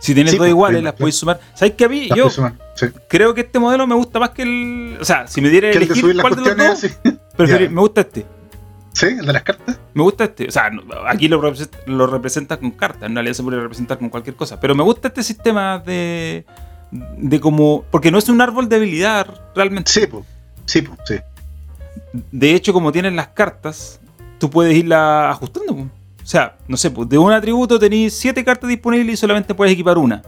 Si tienes Sí, dos pues, iguales, las podéis sumar. ¿Sabes qué a mí? Yo puedes sumar, sí. creo que este modelo me gusta más que el. O sea, si me diera Que de elegir las cuál de los dos, preferir- me gusta este. Sí, el de las cartas. Me gusta este. O sea, aquí lo, lo representa con cartas. En realidad se puede representar con cualquier cosa. Pero me gusta este sistema de. De como. Porque no es un árbol de habilidad realmente. Sí, pues. Sí, pues, sí. De hecho, como tienes las cartas, tú puedes irla ajustando. po. O sea, no sé, pues de un atributo tenéis siete cartas disponibles y solamente puedes equipar una.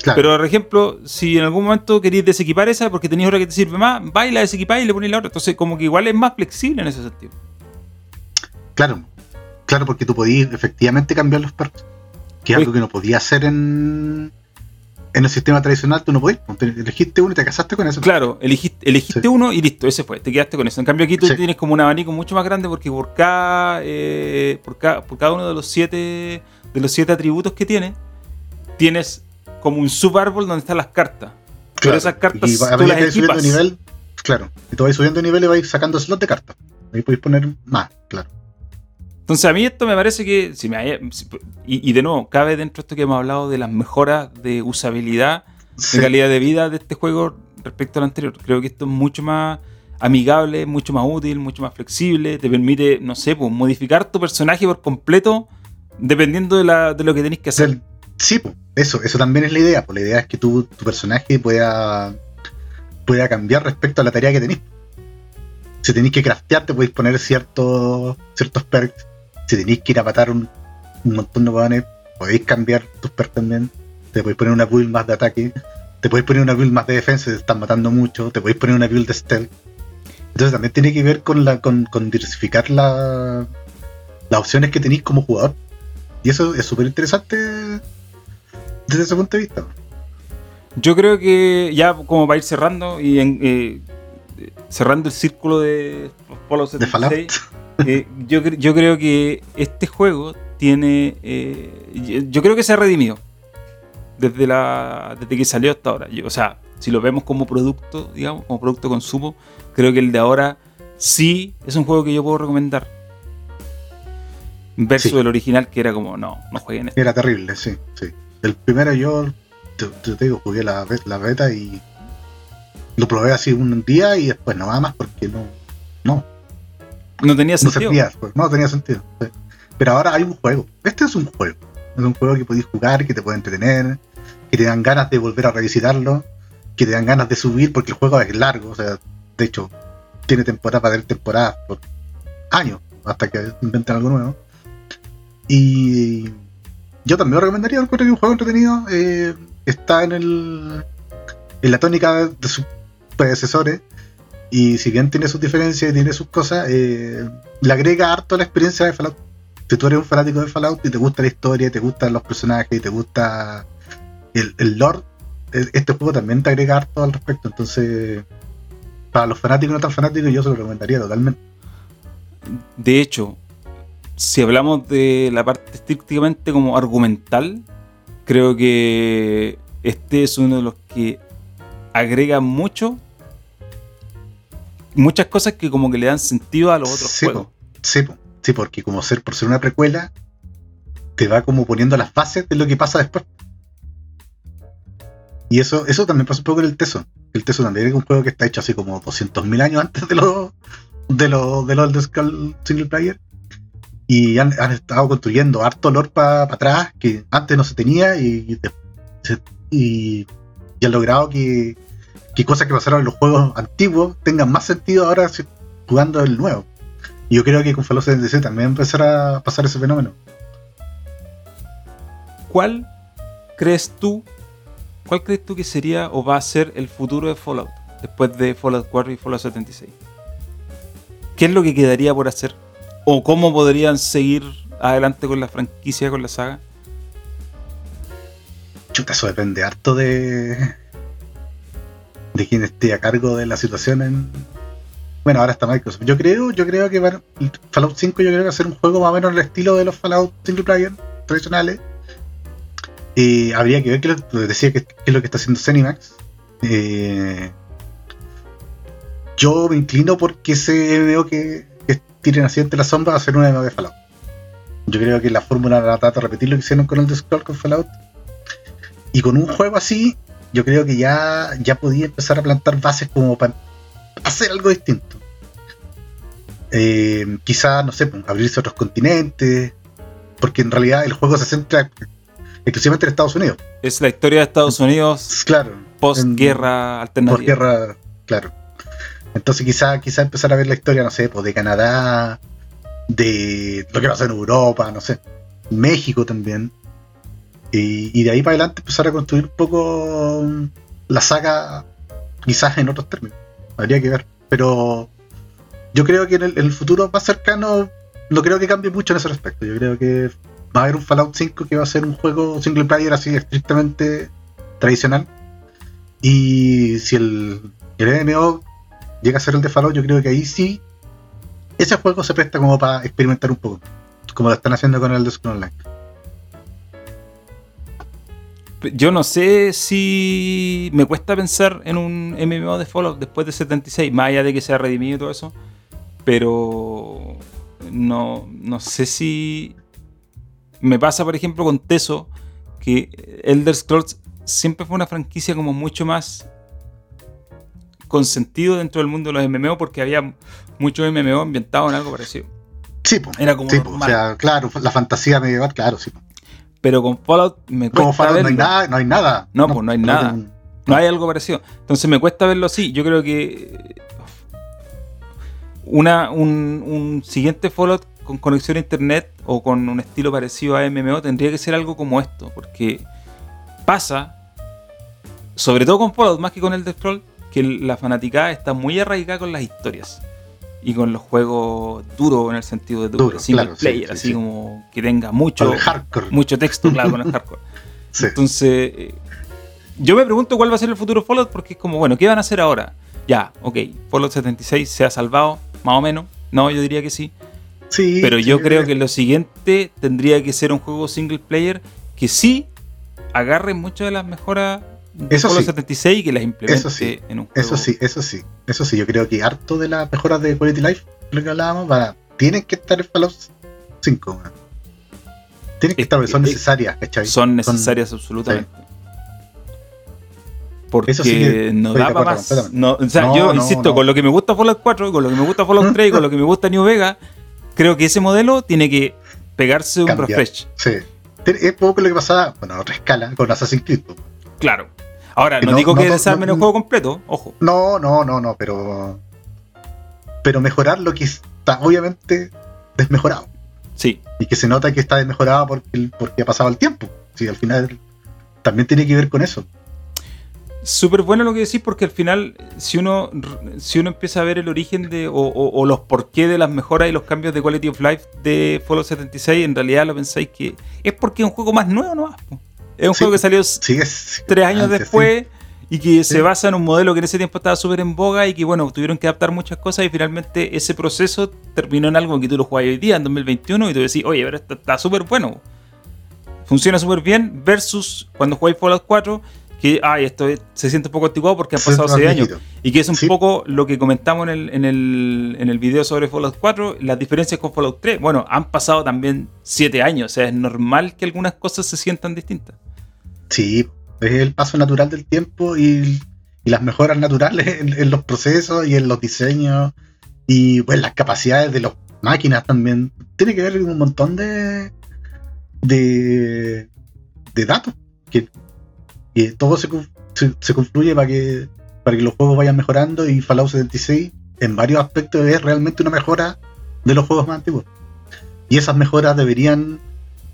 Claro. Pero, por ejemplo, si en algún momento queréis desequipar esa porque tenéis otra que te sirve más, vais la desequipáis y le ponéis la otra. Entonces, como que igual es más flexible en ese sentido. Claro, claro, porque tú podías efectivamente cambiar los perks. Que es Oye. algo que no podías hacer en, en el sistema tradicional, tú no podías. pues, te elegiste uno y te casaste con eso. Claro, elegiste, elegiste Sí. uno y listo, ese fue, te quedaste con eso. En cambio, aquí tú Sí. tienes como un abanico mucho más grande porque por cada, eh, por cada, por cada uno de los siete, de los siete atributos que tiene, tienes como un subárbol donde están las cartas. Pero Claro, esas cartas y va- a tú medida las que vais subiendo de equipas. nivel, claro, y tú vais subiendo de nivel y vais sacando slot de cartas. Ahí podéis poner más, claro. Entonces a mí esto me parece que, si me haya- si- y, y de nuevo, cabe dentro de esto que hemos hablado de las mejoras de usabilidad, Sí, de calidad de vida de este juego respecto al anterior. Creo que esto es mucho más amigable, mucho más útil, mucho más flexible, te permite, no sé, pues, modificar tu personaje por completo dependiendo de, la- de lo que tenéis que hacer. sí, eso, eso también es la idea. Pues la idea es que tu, tu personaje pueda, pueda cambiar respecto a la tarea que tenéis. Si tenéis que craftear, te podéis poner ciertos, ciertos perks. Si tenéis que ir a matar un, un montón de hueones, podéis cambiar tus perks también. Te podéis poner una build más de ataque. Te podéis poner una build más de defensa si te están matando mucho. Te podéis poner una build de stealth. Entonces también tiene que ver con la con, con diversificar la, las opciones que tenéis como jugador. Y eso es súper interesante desde ese punto de vista. Yo creo que ya como para ir cerrando y en, eh, cerrando el círculo de Fallout 76, eh, yo, yo creo que este juego tiene... Eh, yo creo que se ha redimido desde, la, desde que salió hasta ahora. o sea, si lo vemos como producto, digamos, como producto de consumo, creo que el de ahora sí es un juego que yo puedo recomendar. Versus el original que era como, no, no jueguen esto. Era terrible, sí, sí. El primero yo, te, te digo, jugué la, la beta y lo probé así un día y después nada más porque no, no. No tenía sentido. No, pues, no tenía sentido. Pero ahora hay un juego. Este es un juego. Es un juego que podéis jugar, que te puede entretener, que te dan ganas de volver a revisitarlo, que te dan ganas de subir porque el juego es largo. O sea, de hecho, tiene temporada para tener temporadas por años hasta que inventen algo nuevo. Y yo también lo recomendaría un juego entretenido. Eh, está en el en la tónica de sus predecesores. Y si bien tiene sus diferencias y tiene sus cosas, eh, le agrega harto la experiencia de Fallout. Si tú eres un fanático de Fallout y te gusta la historia, te gustan los personajes y te gusta el, el lore, e, este juego también te agrega harto al respecto. Entonces, para los fanáticos no tan fanáticos, yo se lo recomendaría totalmente. De hecho, si hablamos de la parte estrictamente como argumental, creo que este es uno de los que agrega mucho, muchas cosas que como que le dan sentido a los otros juegos. sí, sí, porque como ser por ser una precuela, te va como poniendo las bases de lo que pasa después. Y eso, eso también pasa un poco en el Teso. El Teso también es un juego que está hecho así como 200.000 años antes de los de los de los single player y han, estado construyendo harto olor para atrás que antes no se tenía y, y, han logrado que, que, cosas que pasaron en los juegos antiguos tengan más sentido ahora jugando el nuevo. Y yo creo que con Fallout 76 también empezará a pasar ese fenómeno. ¿Cuál crees tú, cuál crees tú que sería o va a ser el futuro de Fallout después de Fallout 4 y Fallout 76? ¿Qué es lo que quedaría por hacer? o cómo podrían seguir adelante con la franquicia, con la saga? Chuta, eso depende harto de. De quién esté a cargo de la situación en. Bueno, ahora está Microsoft. Yo creo, yo creo que Fallout 5 yo creo que va a ser un juego más o menos el estilo de los Fallout single player tradicionales. Y habría que ver qué decía que, es lo que está haciendo Zenimax. Eh, yo me inclino porque ese veo que tiren así entre la sombra a hacer una de Fallout. Yo creo que la fórmula la trata de repetir lo que hicieron con el Scroll con Fallout. Y con un juego así, yo creo que ya, ya podía empezar a plantar bases como para hacer algo distinto. Eh, quizá, no sé, pues, abrirse a otros continentes, porque en realidad el juego se centra exclusivamente en Estados Unidos. Es la historia de Estados Unidos claro, post-guerra alternativa. Post-guerra, claro. Entonces quizá, quizá empezar a ver la historia, no sé, pues de Canadá, de lo que pasa en Europa, no sé, México también. Y, de ahí para adelante empezar a construir un poco la saga, quizás en otros términos. Habría que ver. Pero yo creo que en el, futuro más cercano no creo que cambie mucho en ese respecto. Yo creo que va a haber un Fallout 5 que va a ser un juego single player así estrictamente tradicional. Y si el, el MMO llega a ser el de Fallout, yo creo que ahí sí ese juego se presta como para experimentar un poco, como lo están haciendo con el de Scroll Online. Yo no sé si me cuesta pensar en un MMO de Fallout después de 76, más allá de que sea redimido y todo eso, pero no, no sé si me pasa, por ejemplo, con Teso, que Elder Scrolls siempre fue una franquicia como mucho más con sentido dentro del mundo de los MMO porque había muchos MMO ambientados en algo parecido. Sí, era como o sea, claro, la fantasía medieval, claro, sí. Pero con Fallout me cuesta Fallout no hay nada, no hay nada. No, pues no hay nada. No hay algo parecido. Entonces me cuesta verlo así. Yo creo que una, un, un siguiente Fallout con conexión a internet o con un estilo parecido a MMO tendría que ser algo como esto, porque pasa, sobre todo con Fallout, más que con el Scroll, que la fanaticada está muy arraigada con las historias y con los juegos duros en el sentido de duro, Duro, single claro, player, sí, así sí. como que tenga mucho, mucho texto, claro, con el hardcore. Sí. Entonces, eh, yo me pregunto cuál va a ser el futuro Fallout, porque es como, bueno, ¿qué van a hacer ahora? Ya, ok, Fallout 76 se ha salvado, más o menos. No, yo diría que sí. Sí, Pero yo creo que lo siguiente tendría que ser un juego single player que sí agarre muchas de las mejoras Eso sí. 76 y que las implemente Eso sí, en un juego. Eso sí, eso sí. Eso sí, yo creo que harto de las mejoras de Quality Life, lo que hablábamos, van a- tienen que estar en Fallout 5. weón. Tienen que Es estar, porque son necesarias, ¿cachai? Son necesarias absolutamente. Porque Eso sí no da para más. No, o sea, No, yo no, insisto, con lo que me gusta Fallout 4, con lo que me gusta Fallout 3 y con lo que me gusta New Vega, creo que ese modelo tiene que pegarse un Cambiar. refresh. Sí. Es poco lo que pasaba, bueno, a otra escala, con Assassin's Creed. Claro. Ahora, no, no- digo no que to- desarmen no- el juego completo, ojo. No, no, no, no, pero. Pero mejorar lo que está obviamente desmejorado. Sí, Y que se nota que está desmejorado porque, porque ha pasado el tiempo. Sí, al final también tiene que ver con eso. súper bueno lo que decís porque al final, si uno, si uno empieza a ver el origen de, o, o- o los porqué de las mejoras y los cambios de quality of life de Fallout 76, en realidad lo pensáis que es porque es un juego más nuevo nomás. Es un Sí, juego que salió Sí, es. tres años antes, después y que se basa en un modelo que en ese tiempo estaba súper en boga y que bueno, tuvieron que adaptar muchas cosas y finalmente ese proceso terminó en algo que tú lo juegas hoy día, en 2021, y tú decís, oye, pero está súper bueno. Funciona súper bien versus cuando jugáis Fallout 4, que ay, esto es- se siente un poco antiguado porque han pasado Más 6 años. Y que es un poco lo que comentamos en el, en, el, en el video sobre Fallout 4, las diferencias con Fallout 3. Bueno, han pasado también 7 años, o sea, es normal que algunas cosas se sientan distintas. Sí, es el paso natural del tiempo y, las mejoras naturales en, los procesos y en los diseños y pues las capacidades de las máquinas también. Tiene que ver con un montón de de, datos que, todo se, se, se confluye para que para que los juegos vayan mejorando y Fallout 76 en varios aspectos es realmente una mejora de los juegos más antiguos. Y esas mejoras deberían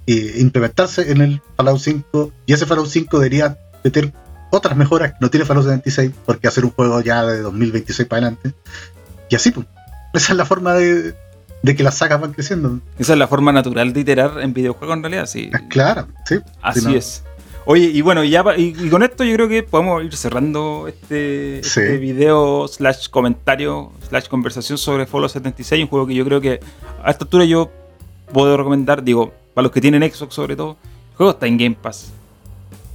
eh, implementarse en el Fallout 5 y ese Fallout 5 debería meter otras mejoras que no tiene Fallout 76 porque hacer un juego ya de 2026 para adelante y así pues esa es la forma de, de que las sagas van creciendo Esa es la forma natural de iterar en videojuegos en realidad, sí. es clara sí Así no. es. Oye, y bueno, ya y, y con esto yo creo que podemos ir cerrando este, Sí. este video slash comentario slash conversación sobre Fallout 76, un juego que yo creo que a esta altura yo puedo recomendar, digo, para los que tienen Xbox sobre todo, el juego está en Game Pass.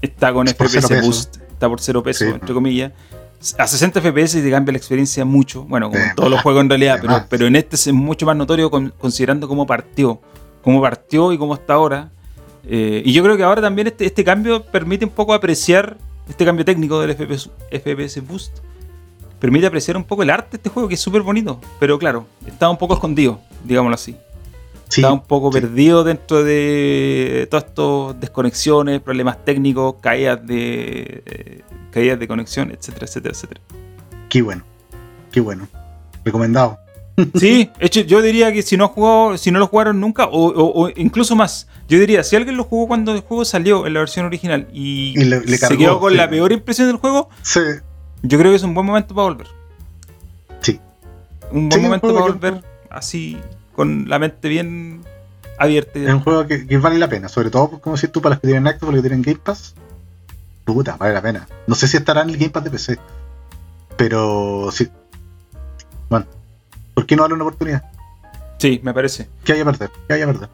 Está con FPS. Boost, está por cero pesos, Sí. entre comillas. A 60 FPS te cambia la experiencia mucho, bueno, como en todos los juegos en realidad, pero, pero en este es mucho más notorio con- considerando cómo partió, cómo partió y cómo está ahora. Eh, y yo creo que ahora también este, este cambio permite un poco apreciar, este cambio técnico del FPS, FPS Boost, permite apreciar un poco el arte de este juego, que es súper bonito, pero claro, está un poco escondido, digámoslo así. Sí está un poco sí. perdido dentro de todas estas desconexiones, problemas técnicos, caídas de, eh, caídas de conexión, etcétera, etcétera, etcétera. qué bueno qué bueno recomendado Sí, hecho, yo diría que si no jugó, si no lo jugaron nunca, o, o- o incluso más, yo diría, si alguien lo jugó cuando el juego salió en la versión original y, Y le- le se quedó con sí. la peor impresión del juego, yo creo que es un buen momento para volver. Sí. Un buen momento para volver así, con la mente bien abierta. es un juego que, que vale la pena sobre todo como decís tú para los que tienen Xbox los que tienen Game Pass puta vale la pena no sé si estará en el Game Pass de PC pero sí bueno ¿por qué no darle una oportunidad? Sí, me parece. ¿qué hay a perder? ¿qué hay a perder?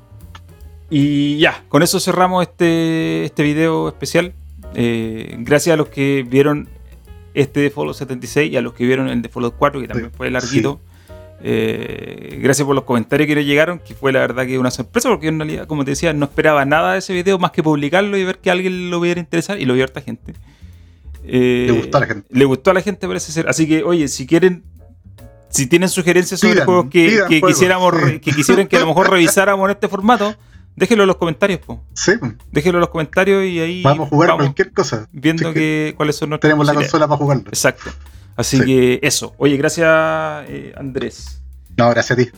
Y ya, con eso cerramos este, este video especial. Eh, gracias a los que vieron este de Fallout 76 y a los que vieron el de Fallout 4, que también Sí, fue larguito. Eh, gracias por los comentarios que nos llegaron, que fue la verdad que una sorpresa, porque en realidad, como te decía, no esperaba nada de ese video más que publicarlo y ver que a alguien lo hubiera interesar y lo vio harta gente. Eh, Le gustó a la gente. Le gustó a la gente, parece ser. Así que, oye, si quieren, si tienen sugerencias sobre juegos que, pidan que juegos, quisiéramos, sí. que quisieran que a lo mejor revisáramos en este formato, déjenlo en los comentarios, po. sí Déjenlo en los comentarios y ahí vamos a jugar vamos cualquier cosa viendo que que, cuáles son nuestras tenemos la consola para jugarlo Exacto. Así Sí. que eso. Oye, gracias eh, Andrés. no gracias a ti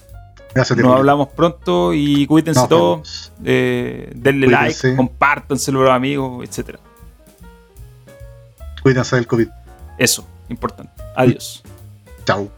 gracias a ti Nos hablamos pronto y cuídense todos. eh, denle Cuídense. like, compártanselo a los amigos, etcétera. cuídense del COVID Eso. Importante. Adiós. Chao.